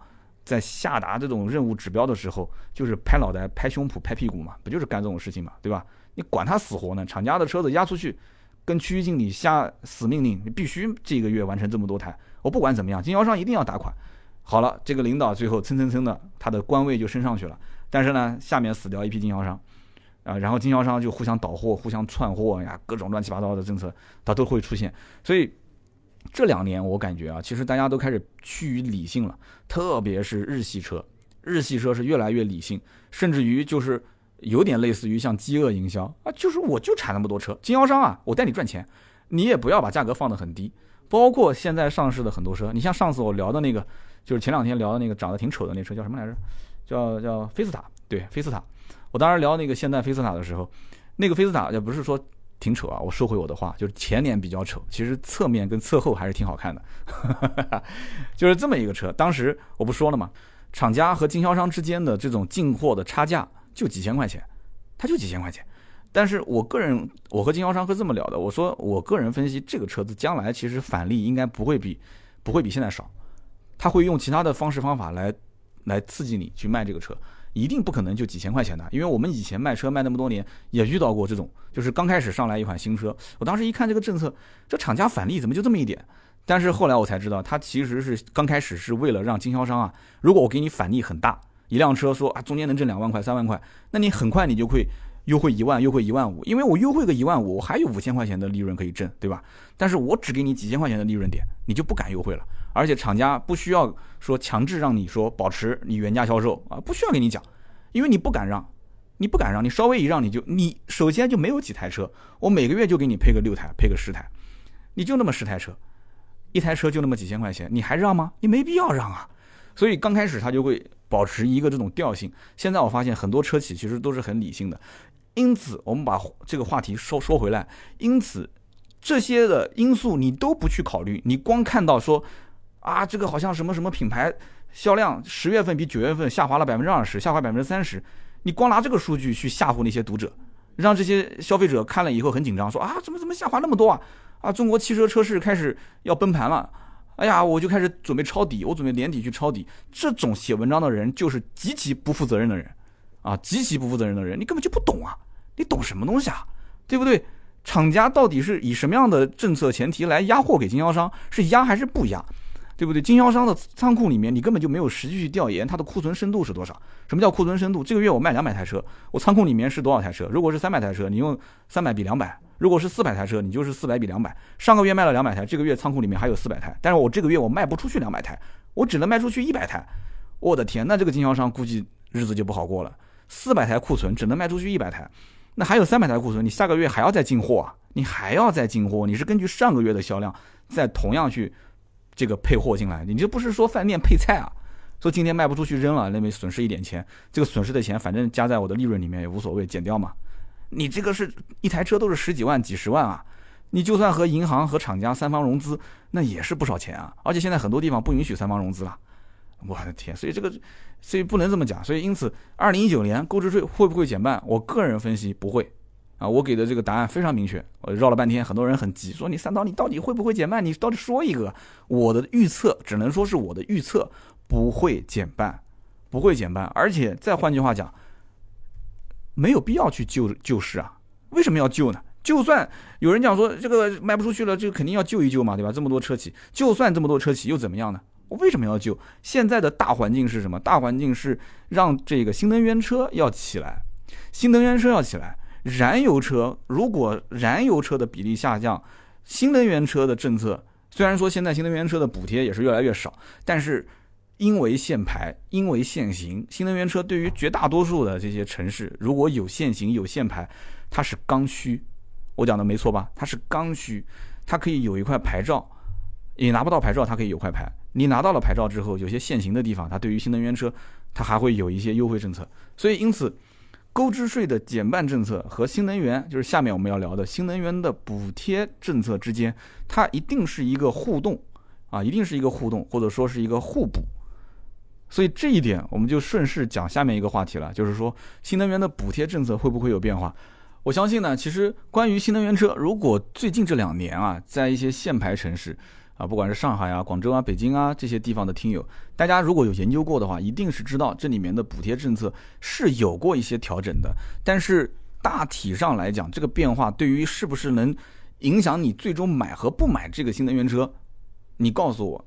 在下达这种任务指标的时候，就是拍脑袋、拍胸脯、拍屁股嘛，不就是干这种事情嘛，对吧？你管他死活呢？厂家的车子压出去，跟区域经理下死命令，你必须这个月完成这么多台，我不管怎么样，经销商一定要打款。好了，这个领导最后蹭蹭蹭的，他的官位就升上去了。但是呢，下面死掉一批经销商，啊，然后经销商就互相倒货、互相窜货呀，各种乱七八糟的政策，它都会出现。所以这两年我感觉啊，其实大家都开始趋于理性了，特别是日系车，日系车是越来越理性，甚至于就是有点类似于像饥饿营销啊，就是我就产那么多车，经销商啊，我带你赚钱，你也不要把价格放得很低，包括现在上市的很多车，你像上次我聊的那个，就是前两天聊的那个长得挺丑的那车叫什么来着？叫叫菲斯塔，对，菲斯塔。我当时聊那个现代菲斯塔的时候，那个菲斯塔也不是说挺丑啊，我收回我的话，就是前脸比较丑，其实侧面跟侧后还是挺好看的，就是这么一个车。当时我不说了嘛，厂家和经销商之间的这种进货的差价就几千块钱，它就几千块钱。但是我个人，我和经销商是这么聊的，我说我个人分析，这个车子将来其实返利应该不会比不会比现在少，他会用其他的方式方法来来刺激你去卖这个车。一定不可能就几千块钱的，因为我们以前卖车卖那么多年，也遇到过这种，就是刚开始上来一款新车，我当时一看这个政策，这厂家返利怎么就这么一点？但是后来我才知道，他其实是刚开始是为了让经销商啊，如果我给你返利很大，一辆车说啊中间能挣两万块三万块，那你很快你就会优惠一万，优惠一万五，因为我优惠个一万五，我还有五千块钱的利润可以挣，对吧？但是我只给你几千块钱的利润点，你就不敢优惠了。而且厂家不需要说强制让你说保持你原价销售啊，不需要跟你讲，因为你不敢让，你不敢让，你稍微一让你就你首先就没有几台车，我每个月就给你配个六台，配个十台，你就那么十台车，一台车就那么几千块钱，你还让吗？你没必要让啊。所以刚开始他就会保持一个这种调性。现在我发现很多车企其实都是很理性的，因此我们把这个话题说说回来，因此这些的因素你都不去考虑，你光看到说。啊，这个好像什么什么品牌销量十月份比九月份下滑了百分之二十，下滑百分之三十。你光拿这个数据去吓唬那些读者，让这些消费者看了以后很紧张，说啊，怎么怎么下滑那么多啊？啊，中国汽车车市开始要崩盘了。哎呀，我就开始准备抄底，我准备年底去抄底。这种写文章的人就是极其不负责任的人，啊，极其不负责任的人，你根本就不懂啊，你懂什么东西啊？对不对？厂家到底是以什么样的政策前提来压货给经销商？是压还是不压？对不对？经销商的仓库里面，你根本就没有实际去调研它的库存深度是多少。什么叫库存深度？这个月我卖两百台车，我仓库里面是多少台车？如果是三百台车，你用三百比两百；如果是四百台车，你就是四百比两百。上个月卖了两百台，这个月仓库里面还有四百台，但是我这个月我卖不出去两百台，我只能卖出去一百台。我的天，那这个经销商估计日子就不好过了。四百台库存只能卖出去一百台，那还有三百台库存，你下个月还要再进货啊？你还要再进货？你是根据上个月的销量再同样去。这个配货进来，你这不是说饭店配菜啊？说今天卖不出去扔了，那边损失一点钱，这个损失的钱反正加在我的利润里面也无所谓，减掉嘛。你这个是一台车都是十几万、几十万啊，你就算和银行和厂家三方融资，那也是不少钱啊。而且现在很多地方不允许三方融资了，我的天！所以这个，所以不能这么讲。所以因此，二零一九年购置税会不会减半？我个人分析不会。啊，我给的这个答案非常明确，我绕了半天，很多人很急，说你三刀，你到底会不会减半？你到底说一个。我的预测只能说是我的预测，不会减半，不会减半。而且再换句话讲，没有必要去救救市啊？为什么要救呢？就算有人讲说这个卖不出去了，这个肯定要救一救嘛，对吧？这么多车企，就算这么多车企又怎么样呢？我为什么要救？现在的大环境是什么？大环境是让这个新能源车要起来，新能源车要起来。燃油车如果燃油车的比例下降，新能源车的政策虽然说现在新能源车的补贴也是越来越少，但是因为限牌，因为限行，新能源车对于绝大多数的这些城市，如果有限行有限牌，它是刚需。我讲的没错吧？它是刚需，它可以有一块牌照，你拿不到牌照，它可以有块牌。你拿到了牌照之后，有些限行的地方，它对于新能源车，它还会有一些优惠政策。所以因此。购置税的减半政策和新能源，就是下面我们要聊的新能源的补贴政策之间，它一定是一个互动啊，一定是一个互动，或者说是一个互补。所以这一点，我们就顺势讲下面一个话题了，就是说新能源的补贴政策会不会有变化？我相信呢，其实关于新能源车，如果最近这两年啊，在一些限牌城市。啊，不管是上海啊、广州啊、北京啊这些地方的听友，大家如果有研究过的话，一定是知道这里面的补贴政策是有过一些调整的。但是大体上来讲，这个变化对于是不是能影响你最终买和不买这个新能源车，你告诉我，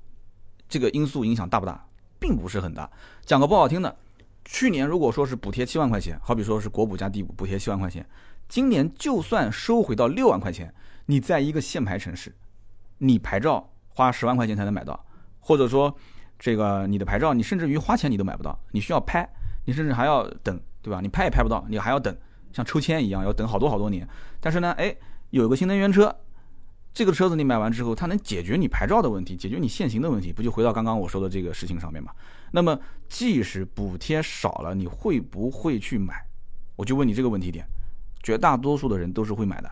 这个因素影响大不大？并不是很大。讲个不好听的，去年如果说是补贴七万块钱，好比说是国补加地补补贴七万块钱，今年就算收回到六万块钱，你在一个限牌城市，你牌照。花十万块钱才能买到，或者说，这个你的牌照，你甚至于花钱你都买不到，你需要拍，你甚至还要等，对吧？你拍也拍不到，你还要等，像抽签一样要等好多好多年。但是呢，哎，有个新能源车，这个车子你买完之后，它能解决你牌照的问题，解决你限行的问题，不就回到刚刚我说的这个事情上面吗？那么即使补贴少了，你会不会去买？我就问你这个问题点，绝大多数的人都是会买的。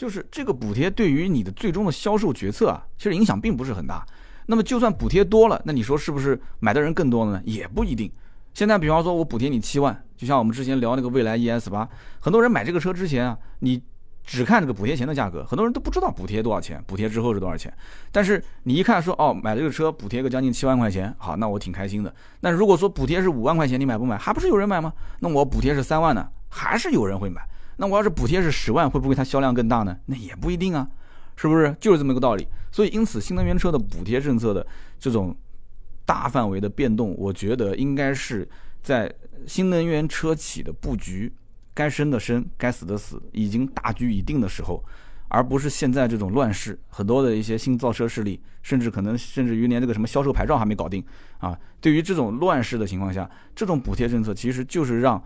就是这个补贴对于你的最终的销售决策啊，其实影响并不是很大。那么就算补贴多了，那你说是不是买的人更多了呢？也不一定。现在比方说我补贴你七万，就像我们之前聊那个蔚来 ES 八，很多人买这个车之前啊，你。只看这个补贴前的价格，很多人都不知道补贴多少钱，补贴之后是多少钱。但是你一看说，哦，买这个车补贴个将近七万块钱，好，那我挺开心的。那如果说补贴是五万块钱，你买不买？还不是有人买吗？那我补贴是三万呢，还是有人会买。那我要是补贴是十万，会不会它销量更大呢？那也不一定啊，是不是？就是这么一个道理。所以因此，新能源车的补贴政策的这种大范围的变动，我觉得应该是在新能源车企的布局。该生的生，该死的死，已经大局已定的时候，而不是现在这种乱世，很多的一些新造车势力，甚至可能甚至于连这个什么销售牌照还没搞定啊。对于这种乱世的情况下，这种补贴政策其实就是让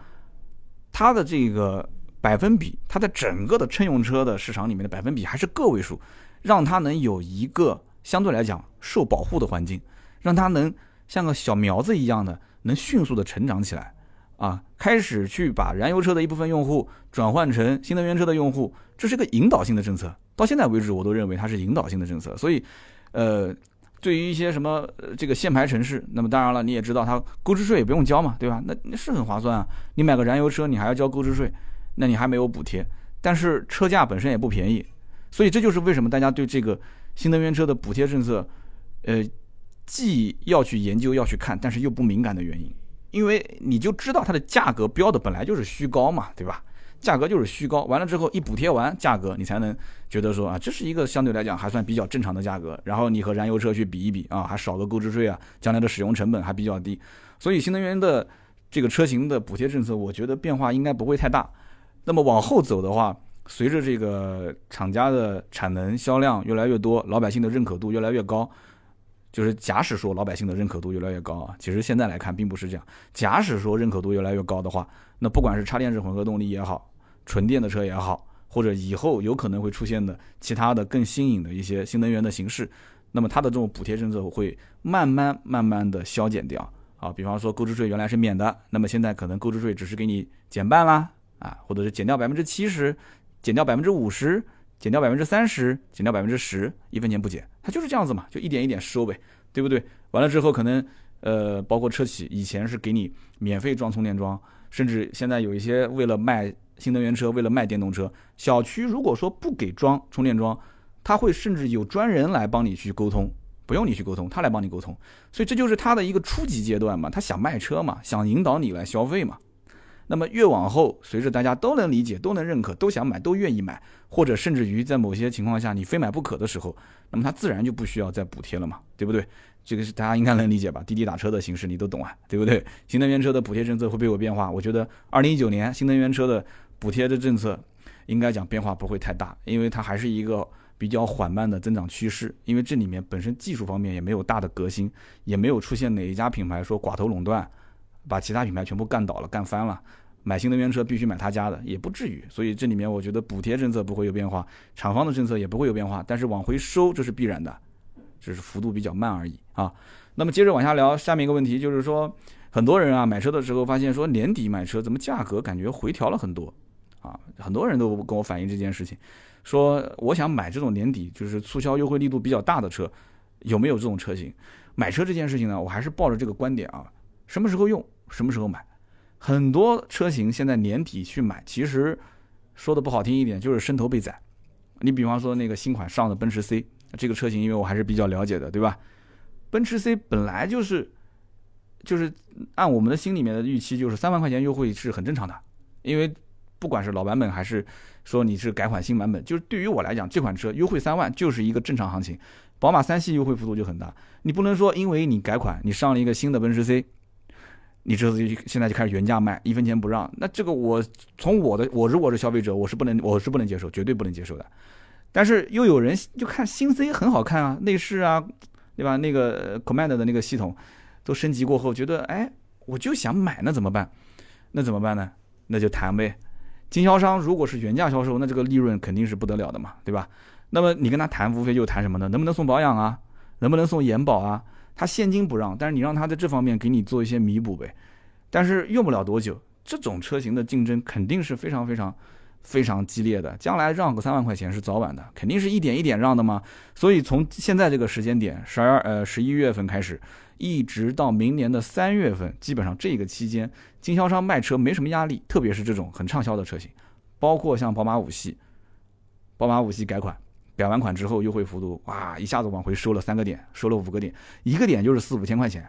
它的这个百分比，它在整个的乘用车的市场里面的百分比还是个位数，让它能有一个相对来讲受保护的环境，让它能像个小苗子一样的，能迅速的成长起来。啊，开始去把燃油车的一部分用户转换成新能源车的用户，这是个引导性的政策。到现在为止，我都认为它是引导性的政策。所以，呃，对于一些什么这个限牌城市，那么当然了，你也知道它购置税也不用交嘛，对吧？那那是很划算啊。你买个燃油车，你还要交购置税，那你还没有补贴，但是车价本身也不便宜。所以这就是为什么大家对这个新能源车的补贴政策，呃，既要去研究要去看，但是又不敏感的原因。因为你就知道它的价格标的本来就是虚高嘛，对吧？价格就是虚高，完了之后一补贴完价格，你才能觉得说啊，这是一个相对来讲还算比较正常的价格。然后你和燃油车去比一比啊，还少个购置税啊，将来的使用成本还比较低。所以新能源的这个车型的补贴政策，我觉得变化应该不会太大。那么往后走的话，随着这个厂家的产能销量越来越多，老百姓的认可度越来越高。就是假使说老百姓的认可度越来越高啊，其实现在来看并不是这样。假使说认可度越来越高的话，那不管是插电式混合动力也好，纯电的车也好，或者以后有可能会出现的其他的更新颖的一些新能源的形式，那么它的这种补贴政策会慢慢慢慢的消减掉啊。比方说购置税原来是免的，那么现在可能购置税只是给你减半啦啊，或者是减掉百分之七十，减掉百分之五十。减掉百分之三十，减掉百分之十，一分钱不减，它就是这样子嘛，就一点一点收呗，对不对？完了之后，可能呃，包括车企以前是给你免费装充电桩，甚至现在有一些为了卖新能源车，为了卖电动车，小区如果说不给装充电桩，他会甚至有专人来帮你去沟通，不用你去沟通，他来帮你沟通。所以这就是他的一个初级阶段嘛，他想卖车嘛，想引导你来消费嘛。那么越往后，随着大家都能理解、都能认可、都想买、都愿意买，或者甚至于在某些情况下你非买不可的时候，那么它自然就不需要再补贴了嘛，对不对？这个是大家应该能理解吧？滴滴打车的形式你都懂啊，对不对？新能源车的补贴政策会不会有变化？我觉得二零一九年新能源车的补贴的政策应该讲变化不会太大，因为它还是一个比较缓慢的增长趋势，因为这里面本身技术方面也没有大的革新，也没有出现哪一家品牌说寡头垄断。把其他品牌全部干倒了、干翻了，买新能源车必须买他家的，也不至于。所以这里面我觉得补贴政策不会有变化，厂方的政策也不会有变化，但是往回收这是必然的，只是幅度比较慢而已啊。那么接着往下聊，下面一个问题就是说，很多人啊买车的时候发现说年底买车怎么价格感觉回调了很多啊？很多人都跟我反映这件事情，说我想买这种年底就是促销优惠力度比较大的车，有没有这种车型？买车这件事情呢，我还是抱着这个观点啊，什么时候用？什么时候买？很多车型现在年底去买，其实说的不好听一点，就是伸头被宰。你比方说那个新款上的奔驰 C 这个车型，因为我还是比较了解的，对吧？奔驰 C 本来就是就是按我们的心里面的预期，就是三万块钱优惠是很正常的。因为不管是老版本还是说你是改款新版本，就是对于我来讲，这款车优惠三万就是一个正常行情。宝马三系优惠幅度就很大，你不能说因为你改款，你上了一个新的奔驰 C。你这次就现在就开始原价卖，一分钱不让，那这个我从我的我如果是消费者，我是不能我是不能接受，绝对不能接受的。但是又有人就看新 C 很好看啊，内饰啊，对吧？那个 Command 的那个系统都升级过后，觉得哎，我就想买，那怎么办？那怎么办呢？那就谈呗。经销商如果是原价销售，那这个利润肯定是不得了的嘛，对吧？那么你跟他谈，无非就谈什么呢？能不能送保养啊？能不能送延保啊？他现金不让，但是你让他在这方面给你做一些弥补呗。但是用不了多久，这种车型的竞争肯定是非常非常非常激烈的。将来让个三万块钱是早晚的，肯定是一点一点让的嘛。所以从现在这个时间点，十二呃十一月份开始，一直到明年的三月份，基本上这个期间，经销商卖车没什么压力，特别是这种很畅销的车型，包括像宝马五系，宝马五系改款。改完款之后，优惠幅度哇，一下子往回收了三个点，收了五个点，一个点就是四五千块钱，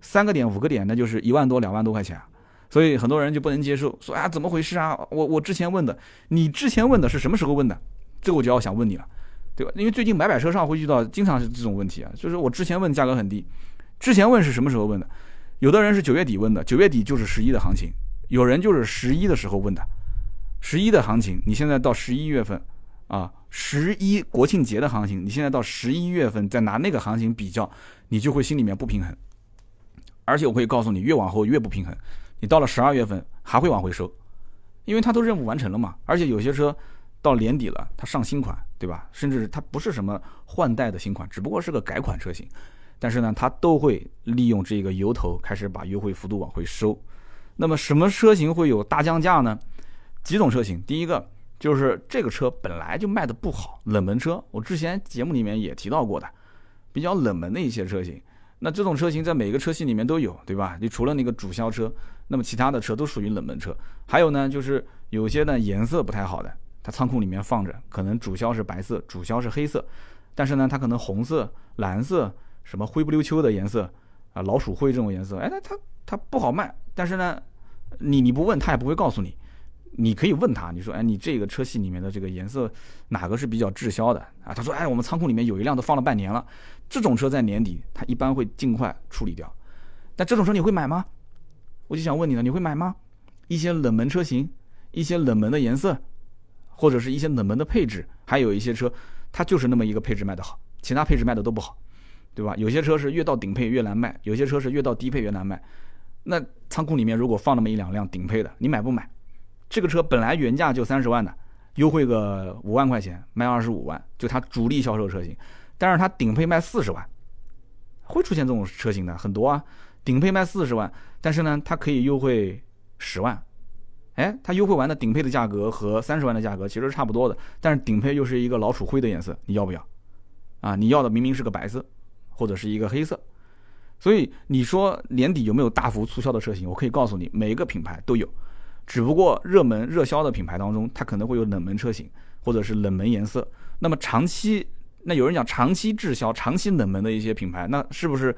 三个点、五个点，那就是一万多、两万多块钱。所以很多人就不能接受，说啊，怎么回事啊？我我之前问的，你之前问的是什么时候问的？这个我就要想问你了，对吧？因为最近买买车上会遇到经常是这种问题啊，就是我之前问价格很低，之前问是什么时候问的？有的人是九月底问的，九月底就是十一的行情，有人就是十一的时候问的，十一的行情，你现在到十一月份。啊，十一国庆节的行情，你现在到十一月份再拿那个行情比较，你就会心里面不平衡。而且我可以告诉你，越往后越不平衡。你到了十二月份还会往回收，因为它都任务完成了嘛。而且有些车到年底了，它上新款，对吧？甚至它不是什么换代的新款，只不过是个改款车型，但是呢，它都会利用这个由头开始把优惠幅度往回收。那么什么车型会有大降价呢？几种车型，第一个。就是这个车本来就卖的不好，冷门车。我之前节目里面也提到过的，比较冷门的一些车型。那这种车型在每个车系里面都有，对吧？你除了那个主销车，那么其他的车都属于冷门车。还有呢，就是有些呢颜色不太好的，它仓库里面放着，可能主销是白色，主销是黑色，但是呢，它可能红色、蓝色、什么灰不溜秋的颜色啊，老鼠灰这种颜色，哎，那它它不好卖。但是呢，你你不问，他也不会告诉你。你可以问他，你说，哎，你这个车系里面的这个颜色哪个是比较滞销的啊？他说，哎，我们仓库里面有一辆都放了半年了，这种车在年底他一般会尽快处理掉。但这种车你会买吗？我就想问你了，你会买吗？一些冷门车型，一些冷门的颜色，或者是一些冷门的配置，还有一些车它就是那么一个配置卖的好，其他配置卖的都不好，对吧？有些车是越到顶配越难卖，有些车是越到低配越难卖。那仓库里面如果放那么一两辆顶配的，你买不买？这个车本来原价就三十万的，优惠个五万块钱，卖二十五万，就它主力销售车型。但是它顶配卖四十万，会出现这种车型的很多啊。顶配卖四十万，但是呢，它可以优惠十万。哎，它优惠完的顶配的价格和三十万的价格其实差不多的，但是顶配又是一个老鼠灰的颜色，你要不要？啊，你要的明明是个白色，或者是一个黑色。所以你说年底有没有大幅促销的车型？我可以告诉你，每一个品牌都有。只不过热门热销的品牌当中，它可能会有冷门车型，或者是冷门颜色。那么长期，那有人讲长期滞销、长期冷门的一些品牌，那是不是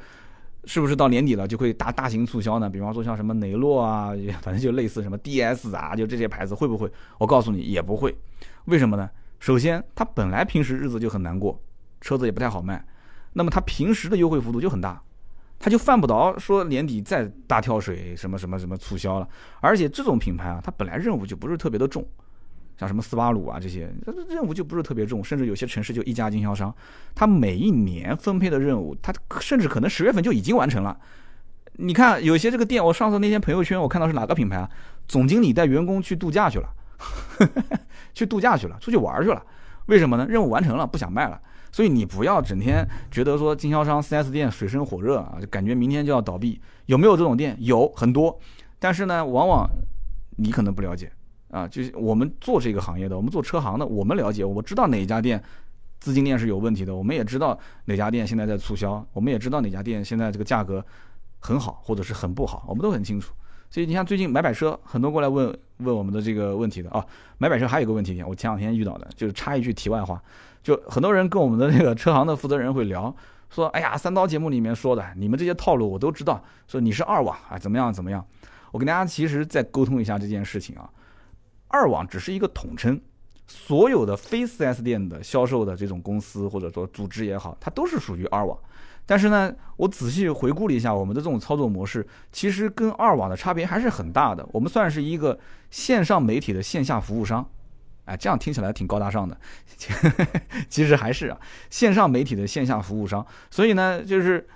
是不是到年底了就会大大型促销呢？比方说像什么雷诺啊，反正就类似什么 DS 啊，就这些牌子会不会？我告诉你也不会。为什么呢？首先，它本来平时日子就很难过，车子也不太好卖，那么它平时的优惠幅度就很大。他就犯不着说年底再大跳水什么什么什么促销了，而且这种品牌啊，它本来任务就不是特别的重，像什么斯巴鲁啊这些，任务就不是特别重，甚至有些城市就一家经销商，他每一年分配的任务，他甚至可能十月份就已经完成了。你看有些这个店，我上次那天朋友圈我看到是哪个品牌啊？总经理带员工去度假去了，去度假去了，出去玩去了，为什么呢？任务完成了，不想卖了。所以你不要整天觉得说经销商 4S 店水深火热啊，就感觉明天就要倒闭。有没有这种店？有很多，但是呢，往往你可能不了解啊。就是我们做这个行业的，我们做车行的，我们了解，我知道哪家店资金链是有问题的，我们也知道哪家店现在在促销，我们也知道哪家店现在这个价格很好或者是很不好，我们都很清楚。所以你像最近买买车，很多过来问问我们的这个问题的啊。买买车还有个问题，我前两天遇到的，就是插一句题外话。就很多人跟我们的那个车行的负责人会聊，说：“哎呀，三刀节目里面说的，你们这些套路我都知道。说你是二网啊，怎么样怎么样？我跟大家其实再沟通一下这件事情啊。二网只是一个统称，所有的非 4S 店的销售的这种公司或者说组织也好，它都是属于二网。但是呢，我仔细回顾了一下我们的这种操作模式，其实跟二网的差别还是很大的。我们算是一个线上媒体的线下服务商。”哎，这样听起来挺高大上的，其实还是啊，线上媒体的线下服务商。所以呢，就是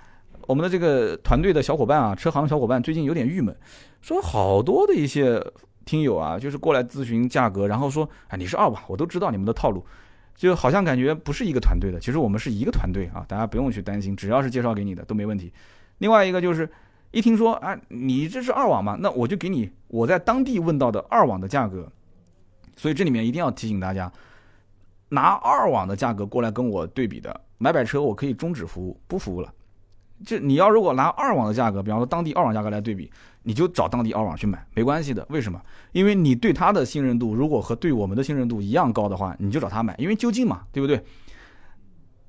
我们的这个团队的小伙伴啊，车行小伙伴最近有点郁闷，说好多的一些听友啊，就是过来咨询价格，然后说，哎，你是二网，我都知道你们的套路，就好像感觉不是一个团队的。其实我们是一个团队啊，大家不用去担心，只要是介绍给你的都没问题。另外一个就是一听说啊，你这是二网嘛，那我就给你我在当地问到的二网的价格。所以这里面一定要提醒大家，拿二网的价格过来跟我对比的买买车，我可以终止服务，不服务了。就你要如果拿二网的价格，比方说当地二网价格来对比，你就找当地二网去买，没关系的。为什么？因为你对他的信任度如果和对我们的信任度一样高的话，你就找他买，因为就近嘛，对不对？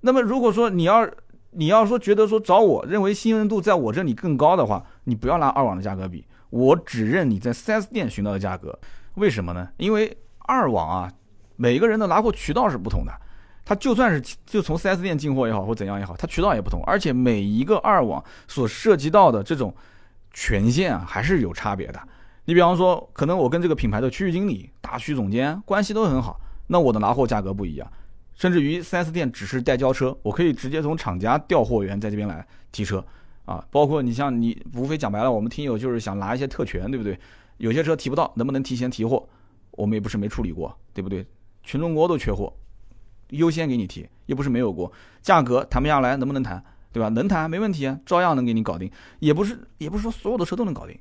那么如果说你要你要说觉得说找我认为信任度在我这里更高的话，你不要拿二网的价格比，我只认你在 4S 店寻到的价格。为什么呢？因为二网啊，每个人的拿货渠道是不同的。他就算是就从 4S 店进货也好，或怎样也好，它渠道也不同，而且每一个二网所涉及到的这种权限啊，还是有差别的。你比方说，可能我跟这个品牌的区域经理、大区总监关系都很好，那我的拿货价格不一样。甚至于 4S 店只是代交车，我可以直接从厂家调货源在这边来提车啊。包括你像你，无非讲白了，我们听友就是想拿一些特权，对不对？有些车提不到，能不能提前提货？我们也不是没处理过，对不对？全中国都缺货。优先给你提，又不是没有过，价格谈不下来，能不能谈，对吧？能谈没问题啊，照样能给你搞定。也不是，也不是说所有的车都能搞定。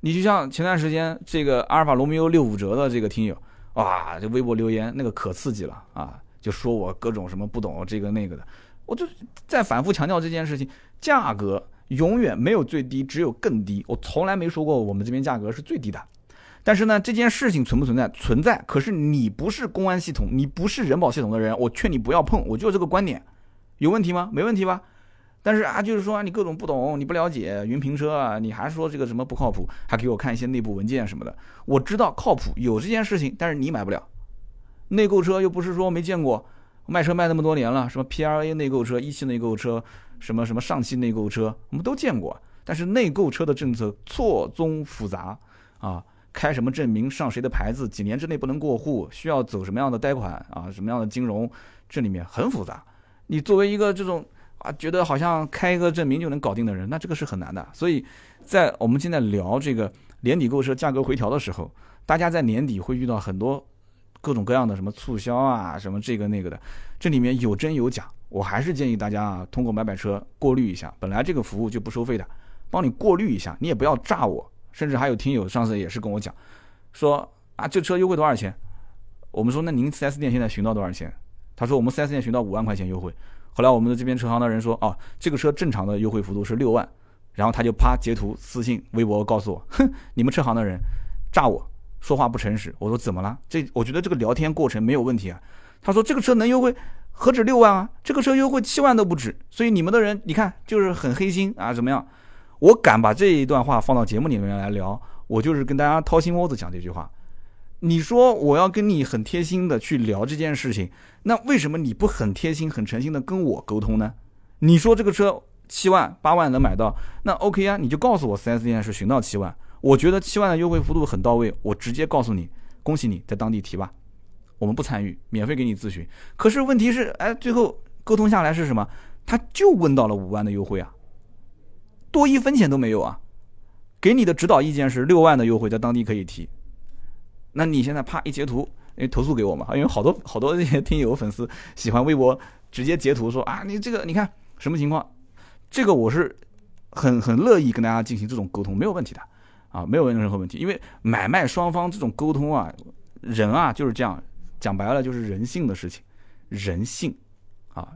你就像前段时间这个阿尔法罗密欧六五折的这个听友，哇，这微博留言那个可刺激了啊，就说我各种什么不懂这个那个的，我就在反复强调这件事情，价格永远没有最低，只有更低。我从来没说过我们这边价格是最低的。但是呢，这件事情存不存在？存在。可是你不是公安系统，你不是人保系统的人，我劝你不要碰。我就这个观点，有问题吗？没问题吧？但是啊，就是说啊你各种不懂，你不了解云评车啊，你还说这个什么不靠谱，还给我看一些内部文件什么的。我知道靠谱，有这件事情，但是你买不了。内购车又不是说没见过，卖车卖那么多年了，什么 PRA 内购车、一汽内购车，什么什么上汽内购车，我们都见过。但是内购车的政策错综复杂啊。开什么证明，上谁的牌子，几年之内不能过户，需要走什么样的贷款啊，什么样的金融，这里面很复杂。你作为一个这种啊，觉得好像开一个证明就能搞定的人，那这个是很难的。所以在我们现在聊这个年底购车价格回调的时候，大家在年底会遇到很多各种各样的什么促销啊，什么这个那个的，这里面有真有假。我还是建议大家啊，通过买买车过滤一下，本来这个服务就不收费的，帮你过滤一下，你也不要炸我。甚至还有听友上次也是跟我讲，说啊这车优惠多少钱？我们说那您 4S 店现在寻到多少钱？他说我们 4S 店寻到五万块钱优惠。后来我们的这边车行的人说哦这个车正常的优惠幅度是六万，然后他就啪截图私信微博告诉我，哼你们车行的人诈我说话不诚实。我说怎么了？这我觉得这个聊天过程没有问题啊。他说这个车能优惠何止六万啊？这个车优惠七万都不止。所以你们的人你看就是很黑心啊怎么样？我敢把这一段话放到节目里面来聊，我就是跟大家掏心窝子讲这句话。你说我要跟你很贴心的去聊这件事情，那为什么你不很贴心、很诚心的跟我沟通呢？你说这个车七万、八万能买到，那 OK 啊，你就告诉我 4S 店是寻到七万，我觉得七万的优惠幅度很到位，我直接告诉你，恭喜你在当地提吧，我们不参与，免费给你咨询。可是问题是，哎，最后沟通下来是什么？他就问到了五万的优惠啊。多一分钱都没有啊！给你的指导意见是六万的优惠，在当地可以提。那你现在啪一截图，哎，投诉给我嘛？因为好多好多这些听友粉丝喜欢微博直接截图说啊，你这个你看什么情况？这个我是很很乐意跟大家进行这种沟通，没有问题的啊，没有任何问题。因为买卖双方这种沟通啊，人啊就是这样，讲白了就是人性的事情，人性啊，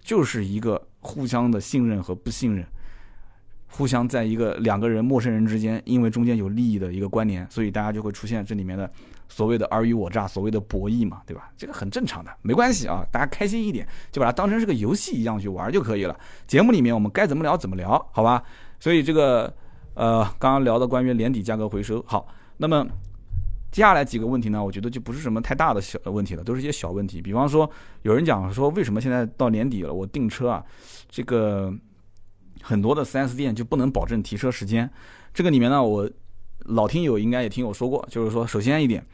就是一个互相的信任和不信任。互相在一个两个人陌生人之间，因为中间有利益的一个关联，所以大家就会出现这里面的所谓的尔虞我诈，所谓的博弈嘛，对吧？这个很正常的，没关系啊，大家开心一点，就把它当成是个游戏一样去玩就可以了。节目里面我们该怎么聊怎么聊，好吧？所以这个呃，刚刚聊的关于年底价格回收，好，那么接下来几个问题呢，我觉得就不是什么太大的小问题了，都是一些小问题。比方说，有人讲说，为什么现在到年底了，我订车啊，这个。很多的 4S 店就不能保证提车时间，这个里面呢，我老听友应该也听我说过，就是说，首先一点，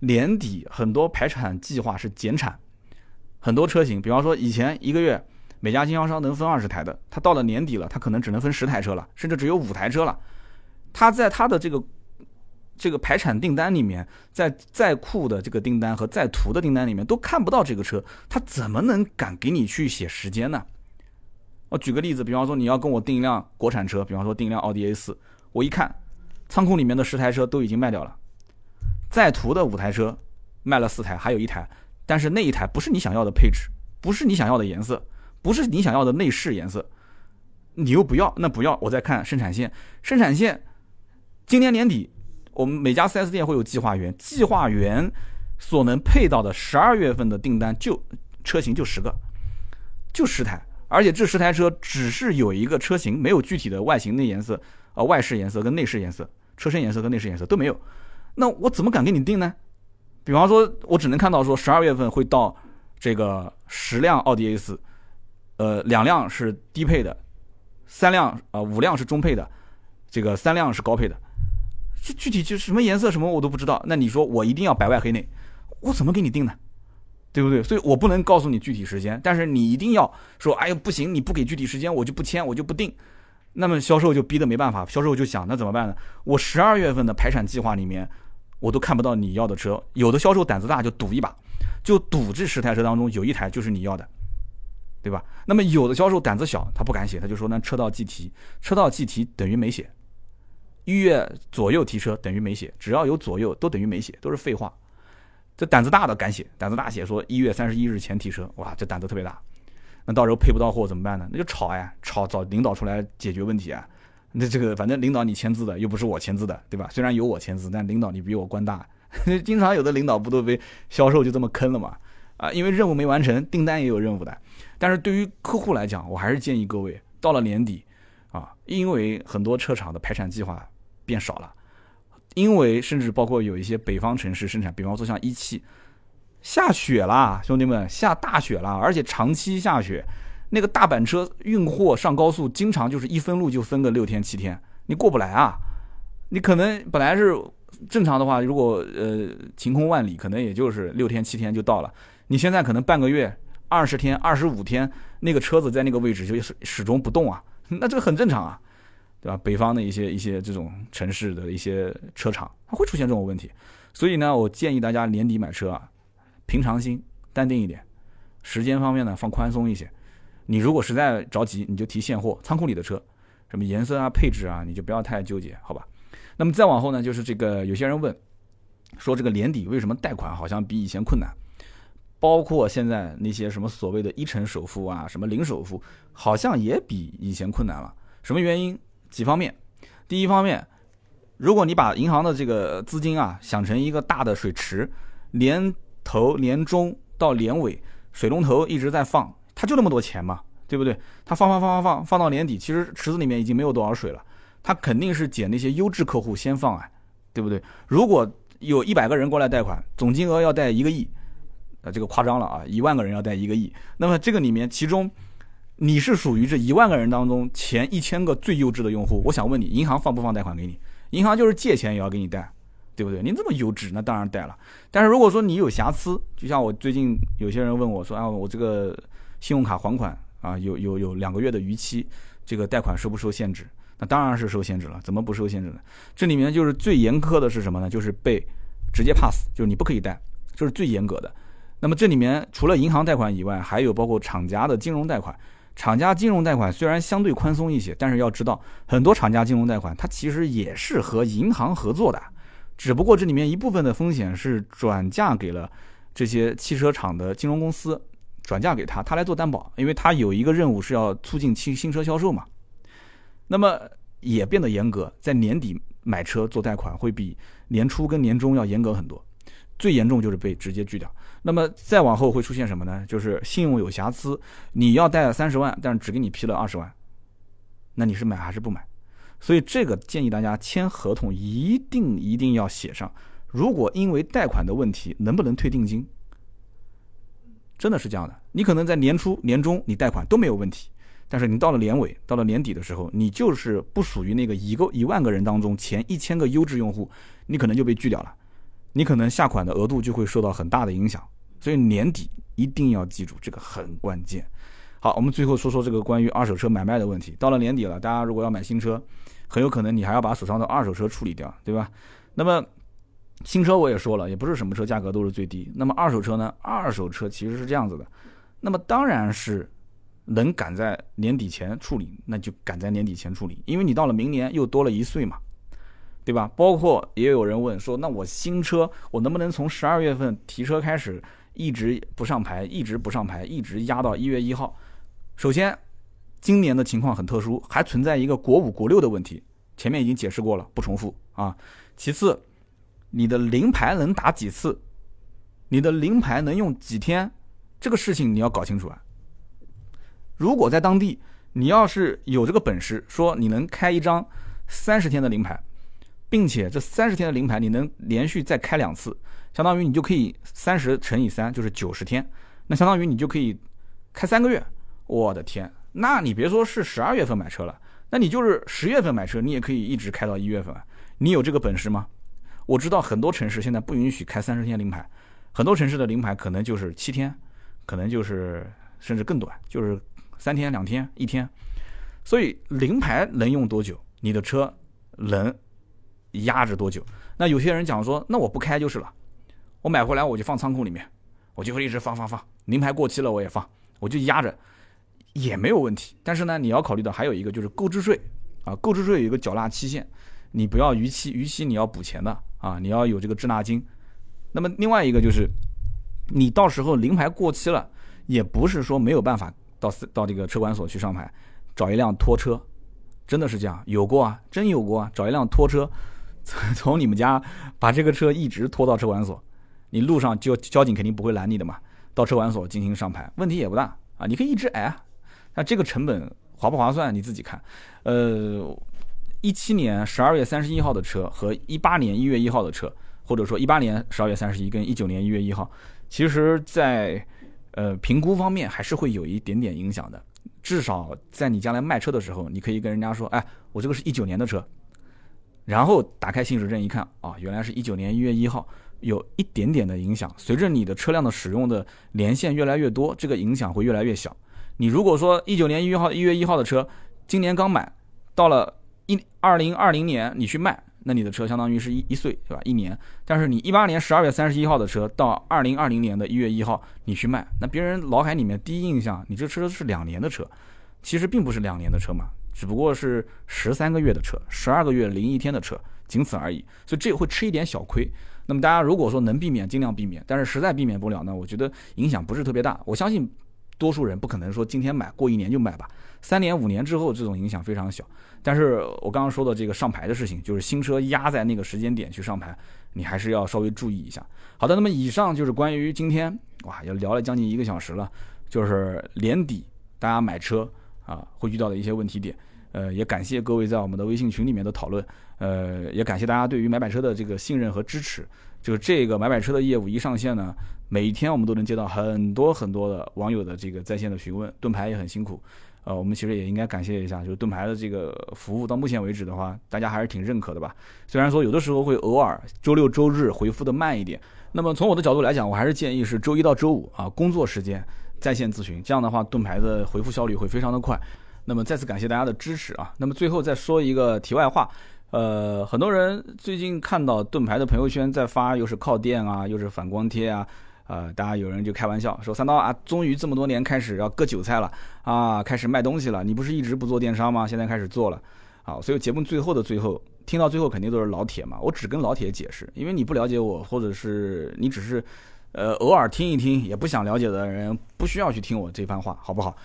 年底很多排产计划是减产，很多车型，比方说以前一个月每家经销商能分二十台的，他到了年底了，他可能只能分十台车了，甚至只有五台车了，他在他的这个这个排产订单里面，在在库的这个订单和在途的订单里面都看不到这个车，他怎么能敢给你去写时间呢？我举个例子，比方说你要跟我订一辆国产车，比方说订一辆奥迪 A 四，我一看仓库里面的十台车都已经卖掉了，在途的五台车卖了四台，还有一台，但是那一台不是你想要的配置，不是你想要的颜色，不是你想要的内饰颜色，你又不要，那不要，我再看生产线，生产线今年年底。我们每家 4S 店会有计划员，计划员所能配到的十二月份的订单就车型就十个，就十台，而且这十台车只是有一个车型，没有具体的外形内颜色，呃，外饰颜色跟内饰颜色，车身颜色跟内饰颜色都没有，那我怎么敢给你定呢？比方说，我只能看到说十二月份会到这个十辆奥迪 A 四，呃，两辆是低配的，三辆啊五辆是中配的，这个三辆是高配的。具具体就什么颜色什么我都不知道，那你说我一定要白外黑内，我怎么给你定呢？对不对？所以我不能告诉你具体时间，但是你一定要说，哎呀不行，你不给具体时间我就不签，我就不定。那么销售就逼得没办法，销售就想那怎么办呢？我十二月份的排产计划里面，我都看不到你要的车。有的销售胆子大就赌一把，就赌这十台车当中有一台就是你要的，对吧？那么有的销售胆子小，他不敢写，他就说那车到即提，车到即提等于没写。一月左右提车等于没写，只要有左右都等于没写，都是废话。这胆子大的敢写，胆子大写说一月三十一日前提车，哇，这胆子特别大。那到时候配不到货怎么办呢？那就吵呀，吵找领导出来解决问题啊。那这个反正领导你签字的，又不是我签字的，对吧？虽然有我签字，但领导你比我官大。经常有的领导不都被销售就这么坑了嘛？啊，因为任务没完成，订单也有任务的。但是对于客户来讲，我还是建议各位到了年底。啊，因为很多车厂的排产计划变少了，因为甚至包括有一些北方城市生产，比方说像一汽，下雪啦，兄弟们，下大雪了，而且长期下雪，那个大板车运货上高速，经常就是一分路就分个六天七天，你过不来啊。你可能本来是正常的话，如果呃晴空万里，可能也就是六天七天就到了，你现在可能半个月、二十天、二十五天，那个车子在那个位置就始始终不动啊。那这个很正常啊，对吧？北方的一些一些这种城市的一些车厂，它会出现这种问题，所以呢，我建议大家年底买车啊，平常心，淡定一点，时间方面呢放宽松一些。你如果实在着急，你就提现货，仓库里的车，什么颜色啊、配置啊，你就不要太纠结，好吧？那么再往后呢，就是这个有些人问，说这个年底为什么贷款好像比以前困难？包括现在那些什么所谓的一成首付啊，什么零首付，好像也比以前困难了。什么原因？几方面。第一方面，如果你把银行的这个资金啊想成一个大的水池，年头、年中到年尾，水龙头一直在放，它就那么多钱嘛，对不对？它放放放放放，放到年底，其实池子里面已经没有多少水了。它肯定是捡那些优质客户先放啊，对不对？如果有一百个人过来贷款，总金额要贷一个亿。啊，这个夸张了啊！一万个人要贷一个亿，那么这个里面，其中你是属于这一万个人当中前一千个最优质的用户。我想问你，银行放不放贷款给你？银行就是借钱也要给你贷，对不对？您这么优质，那当然贷了。但是如果说你有瑕疵，就像我最近有些人问我说啊，我这个信用卡还款啊，有有有两个月的逾期，这个贷款受不受限制？那当然是受限制了，怎么不受限制呢？这里面就是最严苛的是什么呢？就是被直接 pass，就是你不可以贷，这是最严格的。那么这里面除了银行贷款以外，还有包括厂家的金融贷款。厂家金融贷款虽然相对宽松一些，但是要知道，很多厂家金融贷款它其实也是和银行合作的，只不过这里面一部分的风险是转嫁给了这些汽车厂的金融公司，转嫁给他，他来做担保，因为他有一个任务是要促进新新车销售嘛。那么也变得严格，在年底买车做贷款会比年初跟年终要严格很多，最严重就是被直接拒掉。那么再往后会出现什么呢？就是信用有瑕疵，你要贷了三十万，但是只给你批了二十万，那你是买还是不买？所以这个建议大家签合同一定一定要写上，如果因为贷款的问题，能不能退定金？真的是这样的，你可能在年初、年终你贷款都没有问题，但是你到了年尾、到了年底的时候，你就是不属于那个一个一万个人当中前一千个优质用户，你可能就被拒掉了。你可能下款的额度就会受到很大的影响，所以年底一定要记住这个很关键。好，我们最后说说这个关于二手车买卖的问题。到了年底了，大家如果要买新车，很有可能你还要把手上的二手车处理掉，对吧？那么新车我也说了，也不是什么车价格都是最低。那么二手车呢？二手车其实是这样子的，那么当然是能赶在年底前处理，那就赶在年底前处理，因为你到了明年又多了一岁嘛，对吧？包括也有人问说，那我新车我能不能从十二月份提车开始，一直不上牌，一直不上牌，一直压到一月一号？首先。今年的情况很特殊，还存在一个国五、国六的问题，前面已经解释过了，不重复啊。其次，你的临牌能打几次？你的临牌能用几天？这个事情你要搞清楚啊。如果在当地，你要是有这个本事，说你能开一张三十天的临牌，并且这三十天的临牌你能连续再开两次，相当于你就可以三十乘以三就是九十天，那相当于你就可以开三个月。我的天！那你别说是十二月份买车了，那你就是十月份买车，你也可以一直开到一月份。你有这个本事吗？我知道很多城市现在不允许开三十天临牌，很多城市的临牌可能就是七天，可能就是甚至更短，就是三天、两天、一天。所以临牌能用多久？你的车能压着多久？那有些人讲说，那我不开就是了，我买回来我就放仓库里面，我就会一直放放放，临牌过期了我也放，我就压着。也没有问题，但是呢，你要考虑到还有一个就是购置税啊，购置税有一个缴纳期限，你不要逾期，逾期你要补钱的啊，你要有这个滞纳金。那么另外一个就是，你到时候临牌过期了，也不是说没有办法到到这个车管所去上牌，找一辆拖车，真的是这样，有过啊，真有过啊，找一辆拖车，从你们家把这个车一直拖到车管所，你路上就交警肯定不会拦你的嘛，到车管所进行上牌，问题也不大啊，你可以一直挨。那这个成本划不划算？你自己看。呃，一七年十二月三十一号的车和一八年一月一号的车，或者说一八年十二月三十一跟一九年一月一号，其实在呃评估方面还是会有一点点影响的。至少在你将来卖车的时候，你可以跟人家说：“哎，我这个是一九年的车。”然后打开行驶证一看，啊，原来是一九年一月一号，有一点点的影响。随着你的车辆的使用的年限越来越多，这个影响会越来越小。你如果说一九年一月号一月一号的车，今年刚买，到了一二零二零年你去卖，那你的车相当于是一一岁，对吧？一年。但是你一八年十二月三十一号的车，到二零二零年的一月一号你去卖，那别人脑海里面第一印象，你这车是两年的车，其实并不是两年的车嘛，只不过是十三个月的车，十二个月零一天的车，仅此而已。所以这会吃一点小亏。那么大家如果说能避免，尽量避免。但是实在避免不了呢，我觉得影响不是特别大。我相信。多数人不可能说今天买过一年就买吧，三年五年之后这种影响非常小。但是我刚刚说的这个上牌的事情，就是新车压在那个时间点去上牌，你还是要稍微注意一下。好的，那么以上就是关于今天哇，也聊了将近一个小时了，就是年底大家买车啊会遇到的一些问题点。呃，也感谢各位在我们的微信群里面的讨论，呃，也感谢大家对于买买车的这个信任和支持。就这个买买车的业务一上线呢，每一天我们都能接到很多很多的网友的这个在线的询问。盾牌也很辛苦，呃，我们其实也应该感谢一下，就是盾牌的这个服务到目前为止的话，大家还是挺认可的吧。虽然说有的时候会偶尔周六周日回复的慢一点，那么从我的角度来讲，我还是建议是周一到周五啊工作时间在线咨询，这样的话盾牌的回复效率会非常的快。那么再次感谢大家的支持啊！那么最后再说一个题外话，呃，很多人最近看到盾牌的朋友圈在发，又是靠垫啊，又是反光贴啊，呃，大家有人就开玩笑说三刀啊，终于这么多年开始要割韭菜了啊，开始卖东西了。你不是一直不做电商吗？现在开始做了，好，所以节目最后的最后，听到最后肯定都是老铁嘛，我只跟老铁解释，因为你不了解我，或者是你只是呃偶尔听一听，也不想了解的人，不需要去听我这番话，好不好？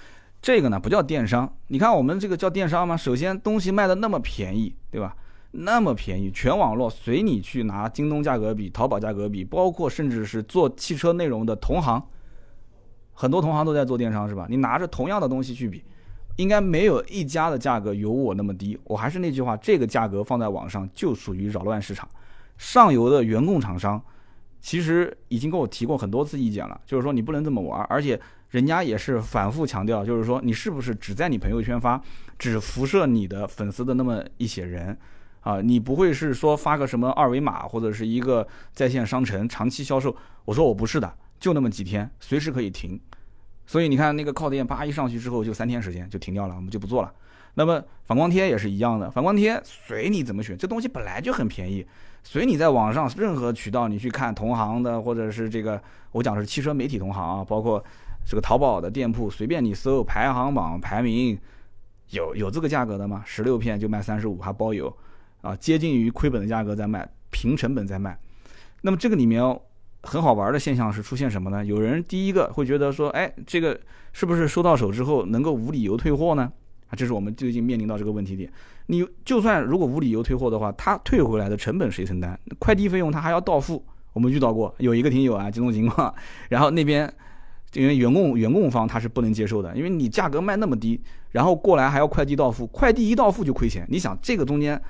这个呢不叫电商，你看我们这个叫电商吗？首先东西卖的那么便宜，对吧？那么便宜，全网络随你去拿，京东价格比，淘宝价格比，包括甚至是做汽车内容的同行，很多同行都在做电商，是吧？你拿着同样的东西去比，应该没有一家的价格有我那么低。我还是那句话，这个价格放在网上就属于扰乱市场。上游的原供厂商其实已经跟我提过很多次意见了，就是说你不能这么玩，而且。人家也是反复强调，就是说你是不是只在你朋友圈发，只辐射你的粉丝的那么一些人，啊，你不会是说发个什么二维码或者是一个在线商城长期销售？我说我不是的，就那么几天，随时可以停。所以你看那个靠垫，啪一上去之后就三天时间就停掉了，我们就不做了。那么反光贴也是一样的，反光贴随你怎么选，这东西本来就很便宜，随你在网上任何渠道你去看同行的，或者是这个我讲的是汽车媒体同行啊，包括这个淘宝的店铺，随便你搜排行榜排名，有有这个价格的吗？十六片就卖三十五，还包邮啊，接近于亏本的价格在卖，平成本在卖。那么这个里面很好玩的现象是出现什么呢？有人第一个会觉得说，哎，这个是不是收到手之后能够无理由退货呢？这是我们最近面临到这个问题点。你就算如果无理由退货的话，他退回来的成本谁承担？快递费用他还要到付。我们遇到过有一个听友啊，这种情况，然后那边因为原供原供方他是不能接受的，因为你价格卖那么低，然后过来还要快递到付，快递一到付就亏钱。你想这个中间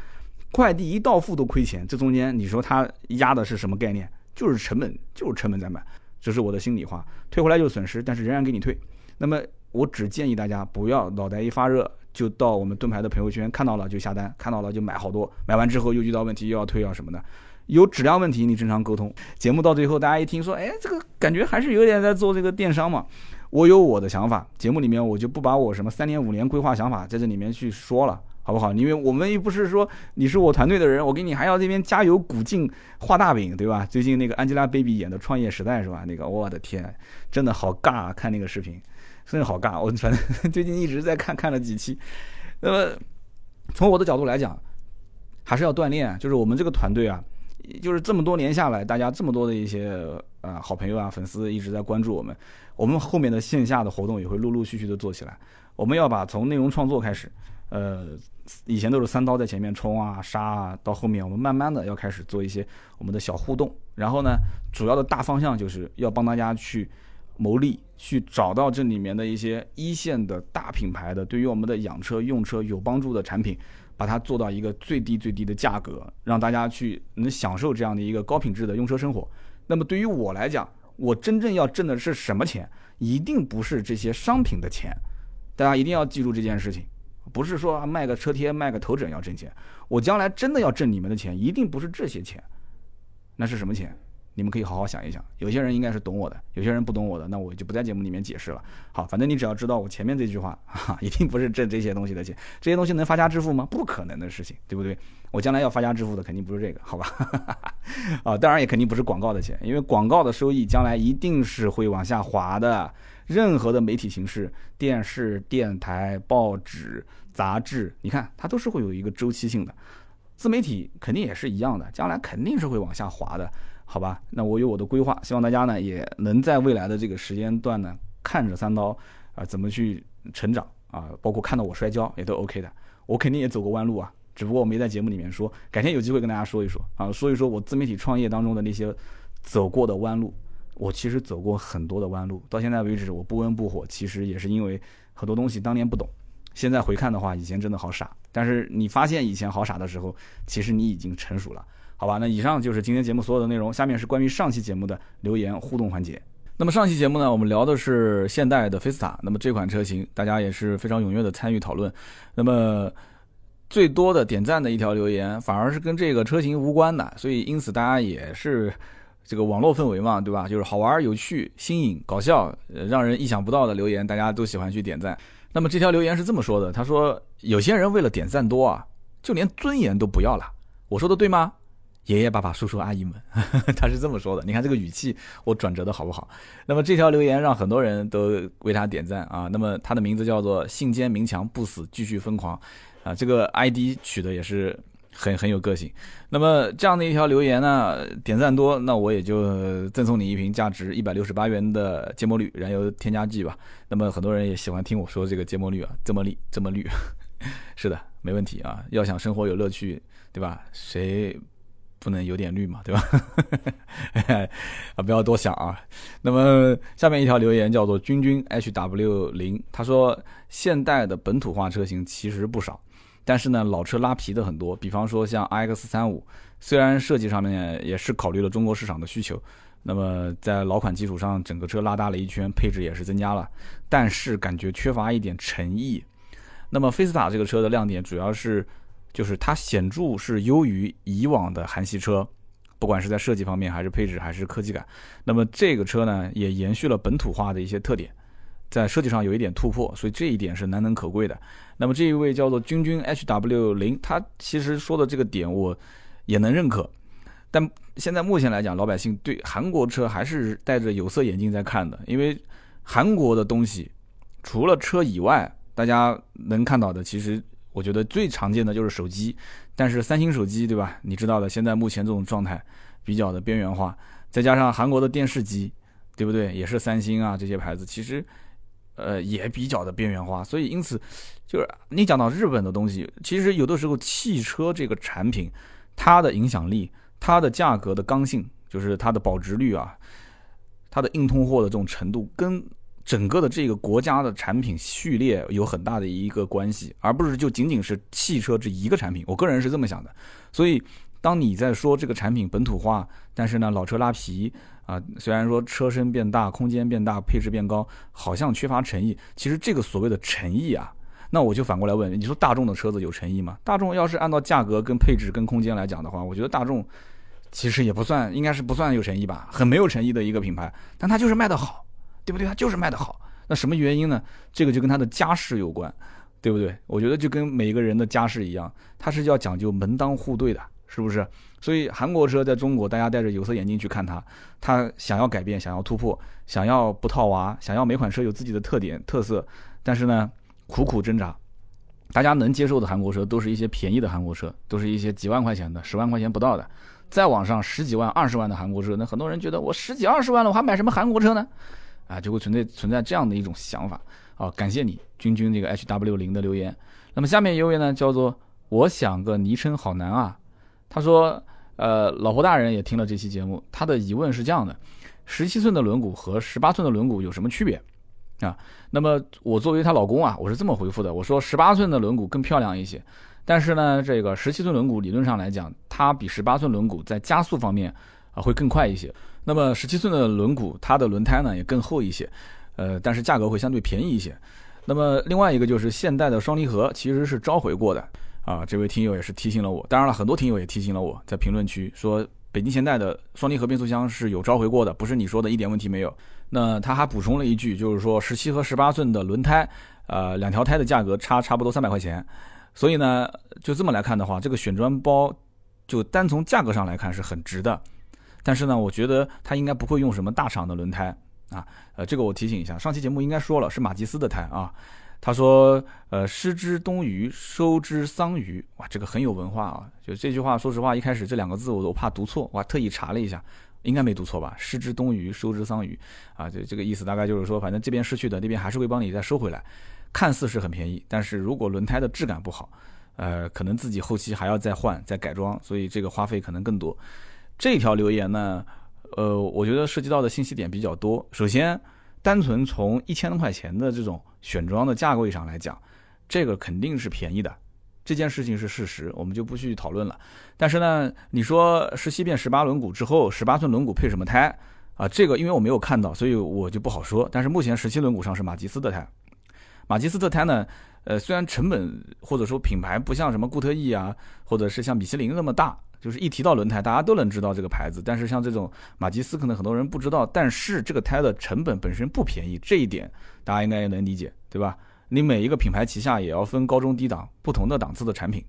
快递一到付都亏钱，这中间你说他压的是什么概念？就是成本，就是成本在买，这是我的心里话。退回来就是损失，但是仍然给你退。那么。我只建议大家不要脑袋一发热就到我们盾牌的朋友圈看到了就下单，看到了就买好多，买完之后又遇到问题又要退要什么的，有质量问题你正常沟通。节目到最后大家一听说，哎，这个感觉还是有点在做这个电商嘛。我有我的想法，节目里面我就不把我什么三年五年规划想法在这里面去说了，好不好？因为我们又不是说你是我团队的人，我给你还要这边加油鼓劲画大饼，对吧？最近那个 Angelababy 演的《创业时代》是吧？那个我的天，真的好尬啊！看那个视频。真的好尬，我反正 最近一直在看，看了几期。那么从我的角度来讲，还是要锻炼。就是我们这个团队啊，就是这么多年下来，大家这么多的一些呃好朋友啊、粉丝一直在关注我们。我们后面的线下的活动也会陆陆续续的做起来。我们要把从内容创作开始，呃，以前都是三刀在前面冲啊、杀啊，到后面我们慢慢的要开始做一些我们的小互动。然后呢，主要的大方向就是要帮大家去。牟利去找到这里面的一些一线的大品牌的，对于我们的养车用车有帮助的产品，把它做到一个最低最低的价格，让大家去能享受这样的一个高品质的用车生活。那么对于我来讲，我真正要挣的是什么钱？一定不是这些商品的钱。大家一定要记住这件事情，不是说卖个车贴、卖个头枕要挣钱。我将来真的要挣你们的钱，一定不是这些钱。那是什么钱？你们可以好好想一想，有些人应该是懂我的，有些人不懂我的，那我就不在节目里面解释了。好，反正你只要知道我前面这句话，哈，一定不是挣这些东西的钱，这些东西能发家致富吗？不可能的事情，对不对？我将来要发家致富的肯定不是这个，好吧？啊，当然也肯定不是广告的钱，因为广告的收益将来一定是会往下滑的。任何的媒体形式，电视、电台、报纸、杂志，你看它都是会有一个周期性的，自媒体肯定也是一样的，将来肯定是会往下滑的。好吧，那我有我的规划，希望大家呢也能在未来的这个时间段呢，看着三刀啊怎么去成长啊，包括看到我摔跤也都 OK 的。我肯定也走过弯路啊，只不过我没在节目里面说，改天有机会跟大家说一说啊，说一说我自媒体创业当中的那些走过的弯路。我其实走过很多的弯路，到现在为止我不温不火，其实也是因为很多东西当年不懂，现在回看的话，以前真的好傻。但是你发现以前好傻的时候，其实你已经成熟了。好吧，那以上就是今天节目所有的内容。下面是关于上期节目的留言互动环节。那么上期节目呢，我们聊的是现代的菲斯塔。那么这款车型，大家也是非常踊跃的参与讨论。那么最多的点赞的一条留言，反而是跟这个车型无关的。所以因此大家也是这个网络氛围嘛，对吧？就是好玩、有趣、新颖、搞笑，让人意想不到的留言，大家都喜欢去点赞。那么这条留言是这么说的：他说有些人为了点赞多啊，就连尊严都不要了。我说的对吗？爷爷、爸爸、叔叔、阿姨们，他是这么说的。你看这个语气，我转折的好不好？那么这条留言让很多人都为他点赞啊。那么他的名字叫做“信坚明强不死，继续疯狂”，啊，这个 ID 取的也是很很有个性。那么这样的一条留言呢，点赞多，那我也就赠送你一瓶价值一百六十八元的芥末绿燃油添加剂吧。那么很多人也喜欢听我说这个芥末绿啊，这么绿，这么绿，是的，没问题啊。要想生活有乐趣，对吧？谁？不能有点绿嘛，对吧？啊，不要多想啊。那么下面一条留言叫做君君 H W 零，他说现代的本土化车型其实不少，但是呢老车拉皮的很多。比方说像 i X 三五，虽然设计上面也是考虑了中国市场的需求，那么在老款基础上整个车拉大了一圈，配置也是增加了，但是感觉缺乏一点诚意。那么菲斯塔这个车的亮点主要是。就是它显著是优于以往的韩系车，不管是在设计方面，还是配置，还是科技感。那么这个车呢，也延续了本土化的一些特点。在设计上有一点突破，所以这一点是难能可贵的。那么这一位叫做君君 HW 零，他其实说的这个点我也能认可，但现在目前来讲，老百姓对韩国车还是戴着有色眼镜在看的，因为韩国的东西除了车以外，大家能看到的，其实我觉得最常见的就是手机，但是三星手机对吧？你知道的，现在目前这种状态比较的边缘化，再加上韩国的电视机，对不对？也是三星啊这些牌子，其实。呃，也比较的边缘化，所以因此，就是你讲到日本的东西，其实有的时候汽车这个产品，它的影响力、它的价格的刚性，就是它的保值率啊，它的硬通货的这种程度，跟整个的这个国家的产品序列有很大的一个关系，而不是就仅仅是汽车这一个产品。我个人是这么想的，所以当你在说这个产品本土化，但是呢老车拉皮。啊，虽然说车身变大、空间变大、配置变高，好像缺乏诚意。其实这个所谓的诚意啊，那我就反过来问，你说大众的车子有诚意吗？大众要是按照价格、跟配置、跟空间来讲的话，我觉得大众其实也不算，应该是不算有诚意吧，很没有诚意的一个品牌。但它就是卖得好，对不对？它就是卖得好。那什么原因呢？这个就跟他的家世有关，对不对？我觉得就跟每个人的家世一样，他是要讲究门当户对的。是不是？所以韩国车在中国，大家戴着有色眼镜去看它，它想要改变，想要突破，想要不套娃，想要每款车有自己的特点特色，但是呢，苦苦挣扎。大家能接受的韩国车，都是一些便宜的韩国车，都是一些几万块钱的、十万块钱不到的。再往上十几万、二十万的韩国车，那很多人觉得我十几二十万了，我还买什么韩国车呢？啊，就会存在存在这样的一种想法。好，感谢你君君这个 H W 零的留言。那么下面一位呢，叫做我想个昵称好难啊。他说：“呃，老婆大人也听了这期节目，他的疑问是这样的：十七寸的轮毂和十八寸的轮毂有什么区别？啊？那么我作为她老公啊，我是这么回复的：我说十八寸的轮毂更漂亮一些，但是呢，这个十七寸轮毂理论上来讲，它比十八寸轮毂在加速方面啊会更快一些。那么十七寸的轮毂，它的轮胎呢也更厚一些，呃，但是价格会相对便宜一些。那么另外一个就是现代的双离合其实是召回过的。”啊，这位听友也是提醒了我，当然了，很多听友也提醒了我，在评论区说北京现代的双离合变速箱是有召回过的，不是你说的一点问题没有。那他还补充了一句，就是说十七和十八寸的轮胎，呃，两条胎的价格差差不多三百块钱，所以呢，就这么来看的话，这个选装包就单从价格上来看是很值的。但是呢，我觉得他应该不会用什么大厂的轮胎啊，呃，这个我提醒一下，上期节目应该说了是马吉斯的胎啊。他说：“呃，失之东隅，收之桑榆。哇，这个很有文化啊！就这句话，说实话，一开始这两个字我都怕读错，我还特意查了一下，应该没读错吧？失之东隅，收之桑榆。啊，这这个意思大概就是说，反正这边失去的，那边还是会帮你再收回来。看似是很便宜，但是如果轮胎的质感不好，呃，可能自己后期还要再换、再改装，所以这个花费可能更多。这条留言呢，呃，我觉得涉及到的信息点比较多。首先，单纯从一千多块钱的这种。”选装的价位上来讲，这个肯定是便宜的，这件事情是事实，我们就不去讨论了。但是呢，你说十七变十八轮毂之后，十八寸轮毂配什么胎啊？这个因为我没有看到，所以我就不好说。但是目前十七轮毂上是马吉斯的胎，马吉斯的胎呢，呃，虽然成本或者说品牌不像什么固特异啊，或者是像米其林那么大。就是一提到轮胎，大家都能知道这个牌子。但是像这种马吉斯，可能很多人不知道。但是这个胎的成本本身不便宜，这一点大家应该也能理解，对吧？你每一个品牌旗下也要分高中低档不同的档次的产品。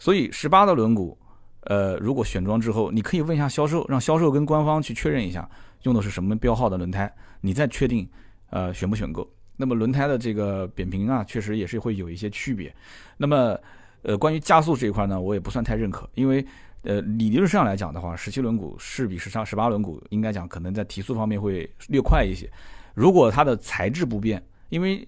所以十八的轮毂，呃，如果选装之后，你可以问一下销售，让销售跟官方去确认一下用的是什么标号的轮胎，你再确定，呃，选不选购。那么轮胎的这个扁平啊，确实也是会有一些区别。那么，呃，关于加速这一块呢，我也不算太认可，因为。呃，理论上来讲的话，十七轮毂是比十上十八轮毂应该讲可能在提速方面会略快一些。如果它的材质不变，因为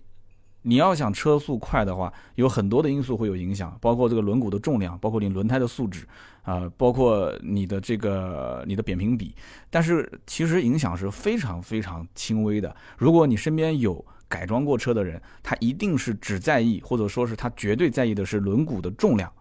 你要想车速快的话，有很多的因素会有影响，包括这个轮毂的重量，包括你轮胎的素质啊，包括你的这个你的扁平比。但是其实影响是非常非常轻微的。如果你身边有改装过车的人，他一定是只在意，或者说是他绝对在意的是轮毂的重量。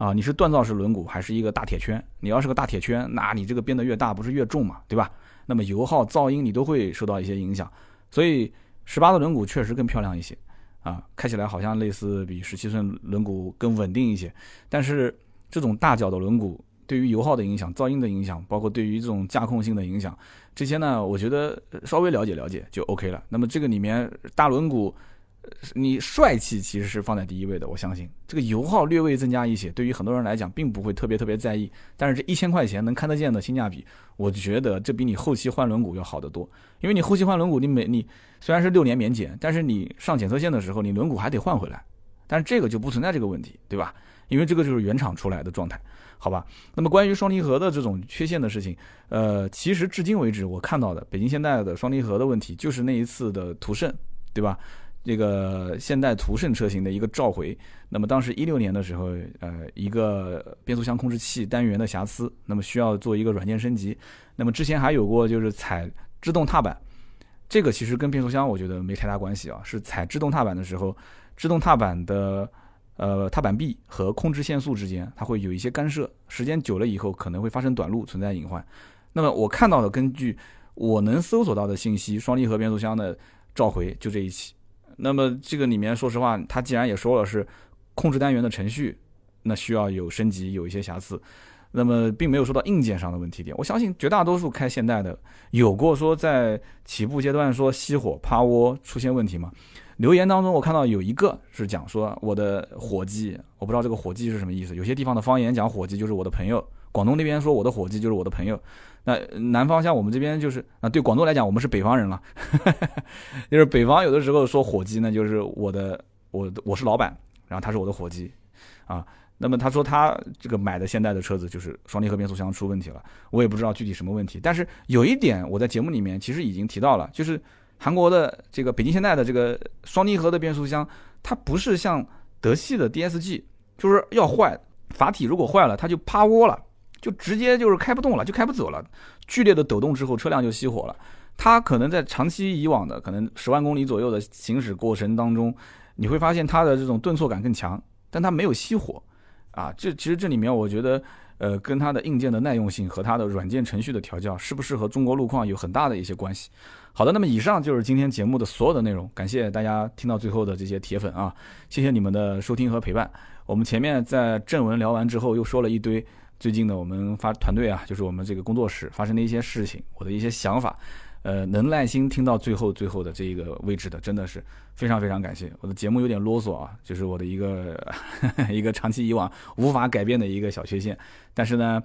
啊，你是锻造式轮毂还是一个大铁圈？你要是个大铁圈，那你这个变得越大，不是越重嘛，对吧？那么油耗、噪音你都会受到一些影响。所以十八的轮毂确实更漂亮一些，啊，开起来好像类似比十七寸轮毂更稳定一些。但是这种大脚的轮毂，对于油耗的影响、噪音的影响，包括对于这种驾控性的影响，这些呢，我觉得稍微了解了解就 OK 了。那么这个里面大轮毂。你帅气其实是放在第一位的，我相信这个油耗略微增加一些，对于很多人来讲并不会特别特别在意。但是这一千块钱能看得见的性价比，我觉得这比你后期换轮毂要好得多。因为你后期换轮毂，你每你虽然是六年免检，但是你上检测线的时候，你轮毂还得换回来。但是这个就不存在这个问题，对吧？因为这个就是原厂出来的状态，好吧？那么关于双离合的这种缺陷的事情，呃，其实至今为止我看到的北京现代的双离合的问题，就是那一次的途胜，对吧？这个现代途胜车型的一个召回，那么当时一六年的时候，呃，一个变速箱控制器单元的瑕疵，那么需要做一个软件升级。那么之前还有过就是踩制动踏板，这个其实跟变速箱我觉得没太大关系啊，是踩制动踏板的时候，制动踏板的呃踏板壁和控制线速之间它会有一些干涉，时间久了以后可能会发生短路，存在隐患。那么我看到的根据我能搜索到的信息，双离合变速箱的召回就这一起。那么这个里面，说实话，它既然也说了是控制单元的程序，那需要有升级，有一些瑕疵。那么并没有说到硬件上的问题点。我相信绝大多数开现代的有过说在起步阶段说熄火趴窝出现问题吗？留言当中我看到有一个是讲说我的伙计，我不知道这个伙计是什么意思。有些地方的方言讲伙计就是我的朋友，广东那边说我的伙计就是我的朋友。那南方像我们这边就是啊，对广东来讲，我们是北方人了，就是北方有的时候说伙计呢，就是我的我我是老板，然后他是我的伙计，啊，那么他说他这个买的现代的车子就是双离合变速箱出问题了，我也不知道具体什么问题，但是有一点我在节目里面其实已经提到了，就是韩国的这个北京现代的这个双离合的变速箱，它不是像德系的 DSG，就是要坏阀体如果坏了，它就趴窝了。就直接就是开不动了，就开不走了，剧烈的抖动之后，车辆就熄火了。它可能在长期以往的可能十万公里左右的行驶过程当中，你会发现它的这种顿挫感更强，但它没有熄火，啊，这其实这里面我觉得，呃，跟它的硬件的耐用性和它的软件程序的调教适不适合中国路况有很大的一些关系。好的，那么以上就是今天节目的所有的内容，感谢大家听到最后的这些铁粉啊，谢谢你们的收听和陪伴。我们前面在正文聊完之后，又说了一堆。最近呢，我们发团队啊，就是我们这个工作室发生的一些事情，我的一些想法，呃，能耐心听到最后最后的这一个位置的，真的是非常非常感谢。我的节目有点啰嗦啊，就是我的一个 一个长期以往无法改变的一个小缺陷。但是呢，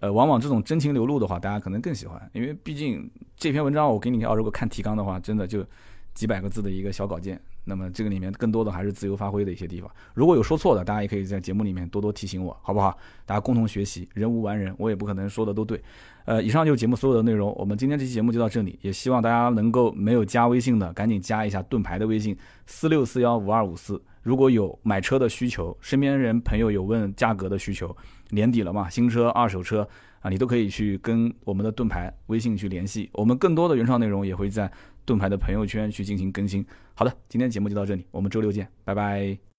呃，往往这种真情流露的话，大家可能更喜欢，因为毕竟这篇文章我给你要如果看提纲的话，真的就几百个字的一个小稿件。那么这个里面更多的还是自由发挥的一些地方，如果有说错的，大家也可以在节目里面多多提醒我，好不好？大家共同学习，人无完人，我也不可能说的都对。呃，以上就是节目所有的内容，我们今天这期节目就到这里，也希望大家能够没有加微信的，赶紧加一下盾牌的微信四六四幺五二五四。如果有买车的需求，身边人朋友有问价格的需求，年底了嘛，新车、二手车啊，你都可以去跟我们的盾牌微信去联系，我们更多的原创内容也会在盾牌的朋友圈去进行更新。好的，今天节目就到这里，我们周六见，拜拜。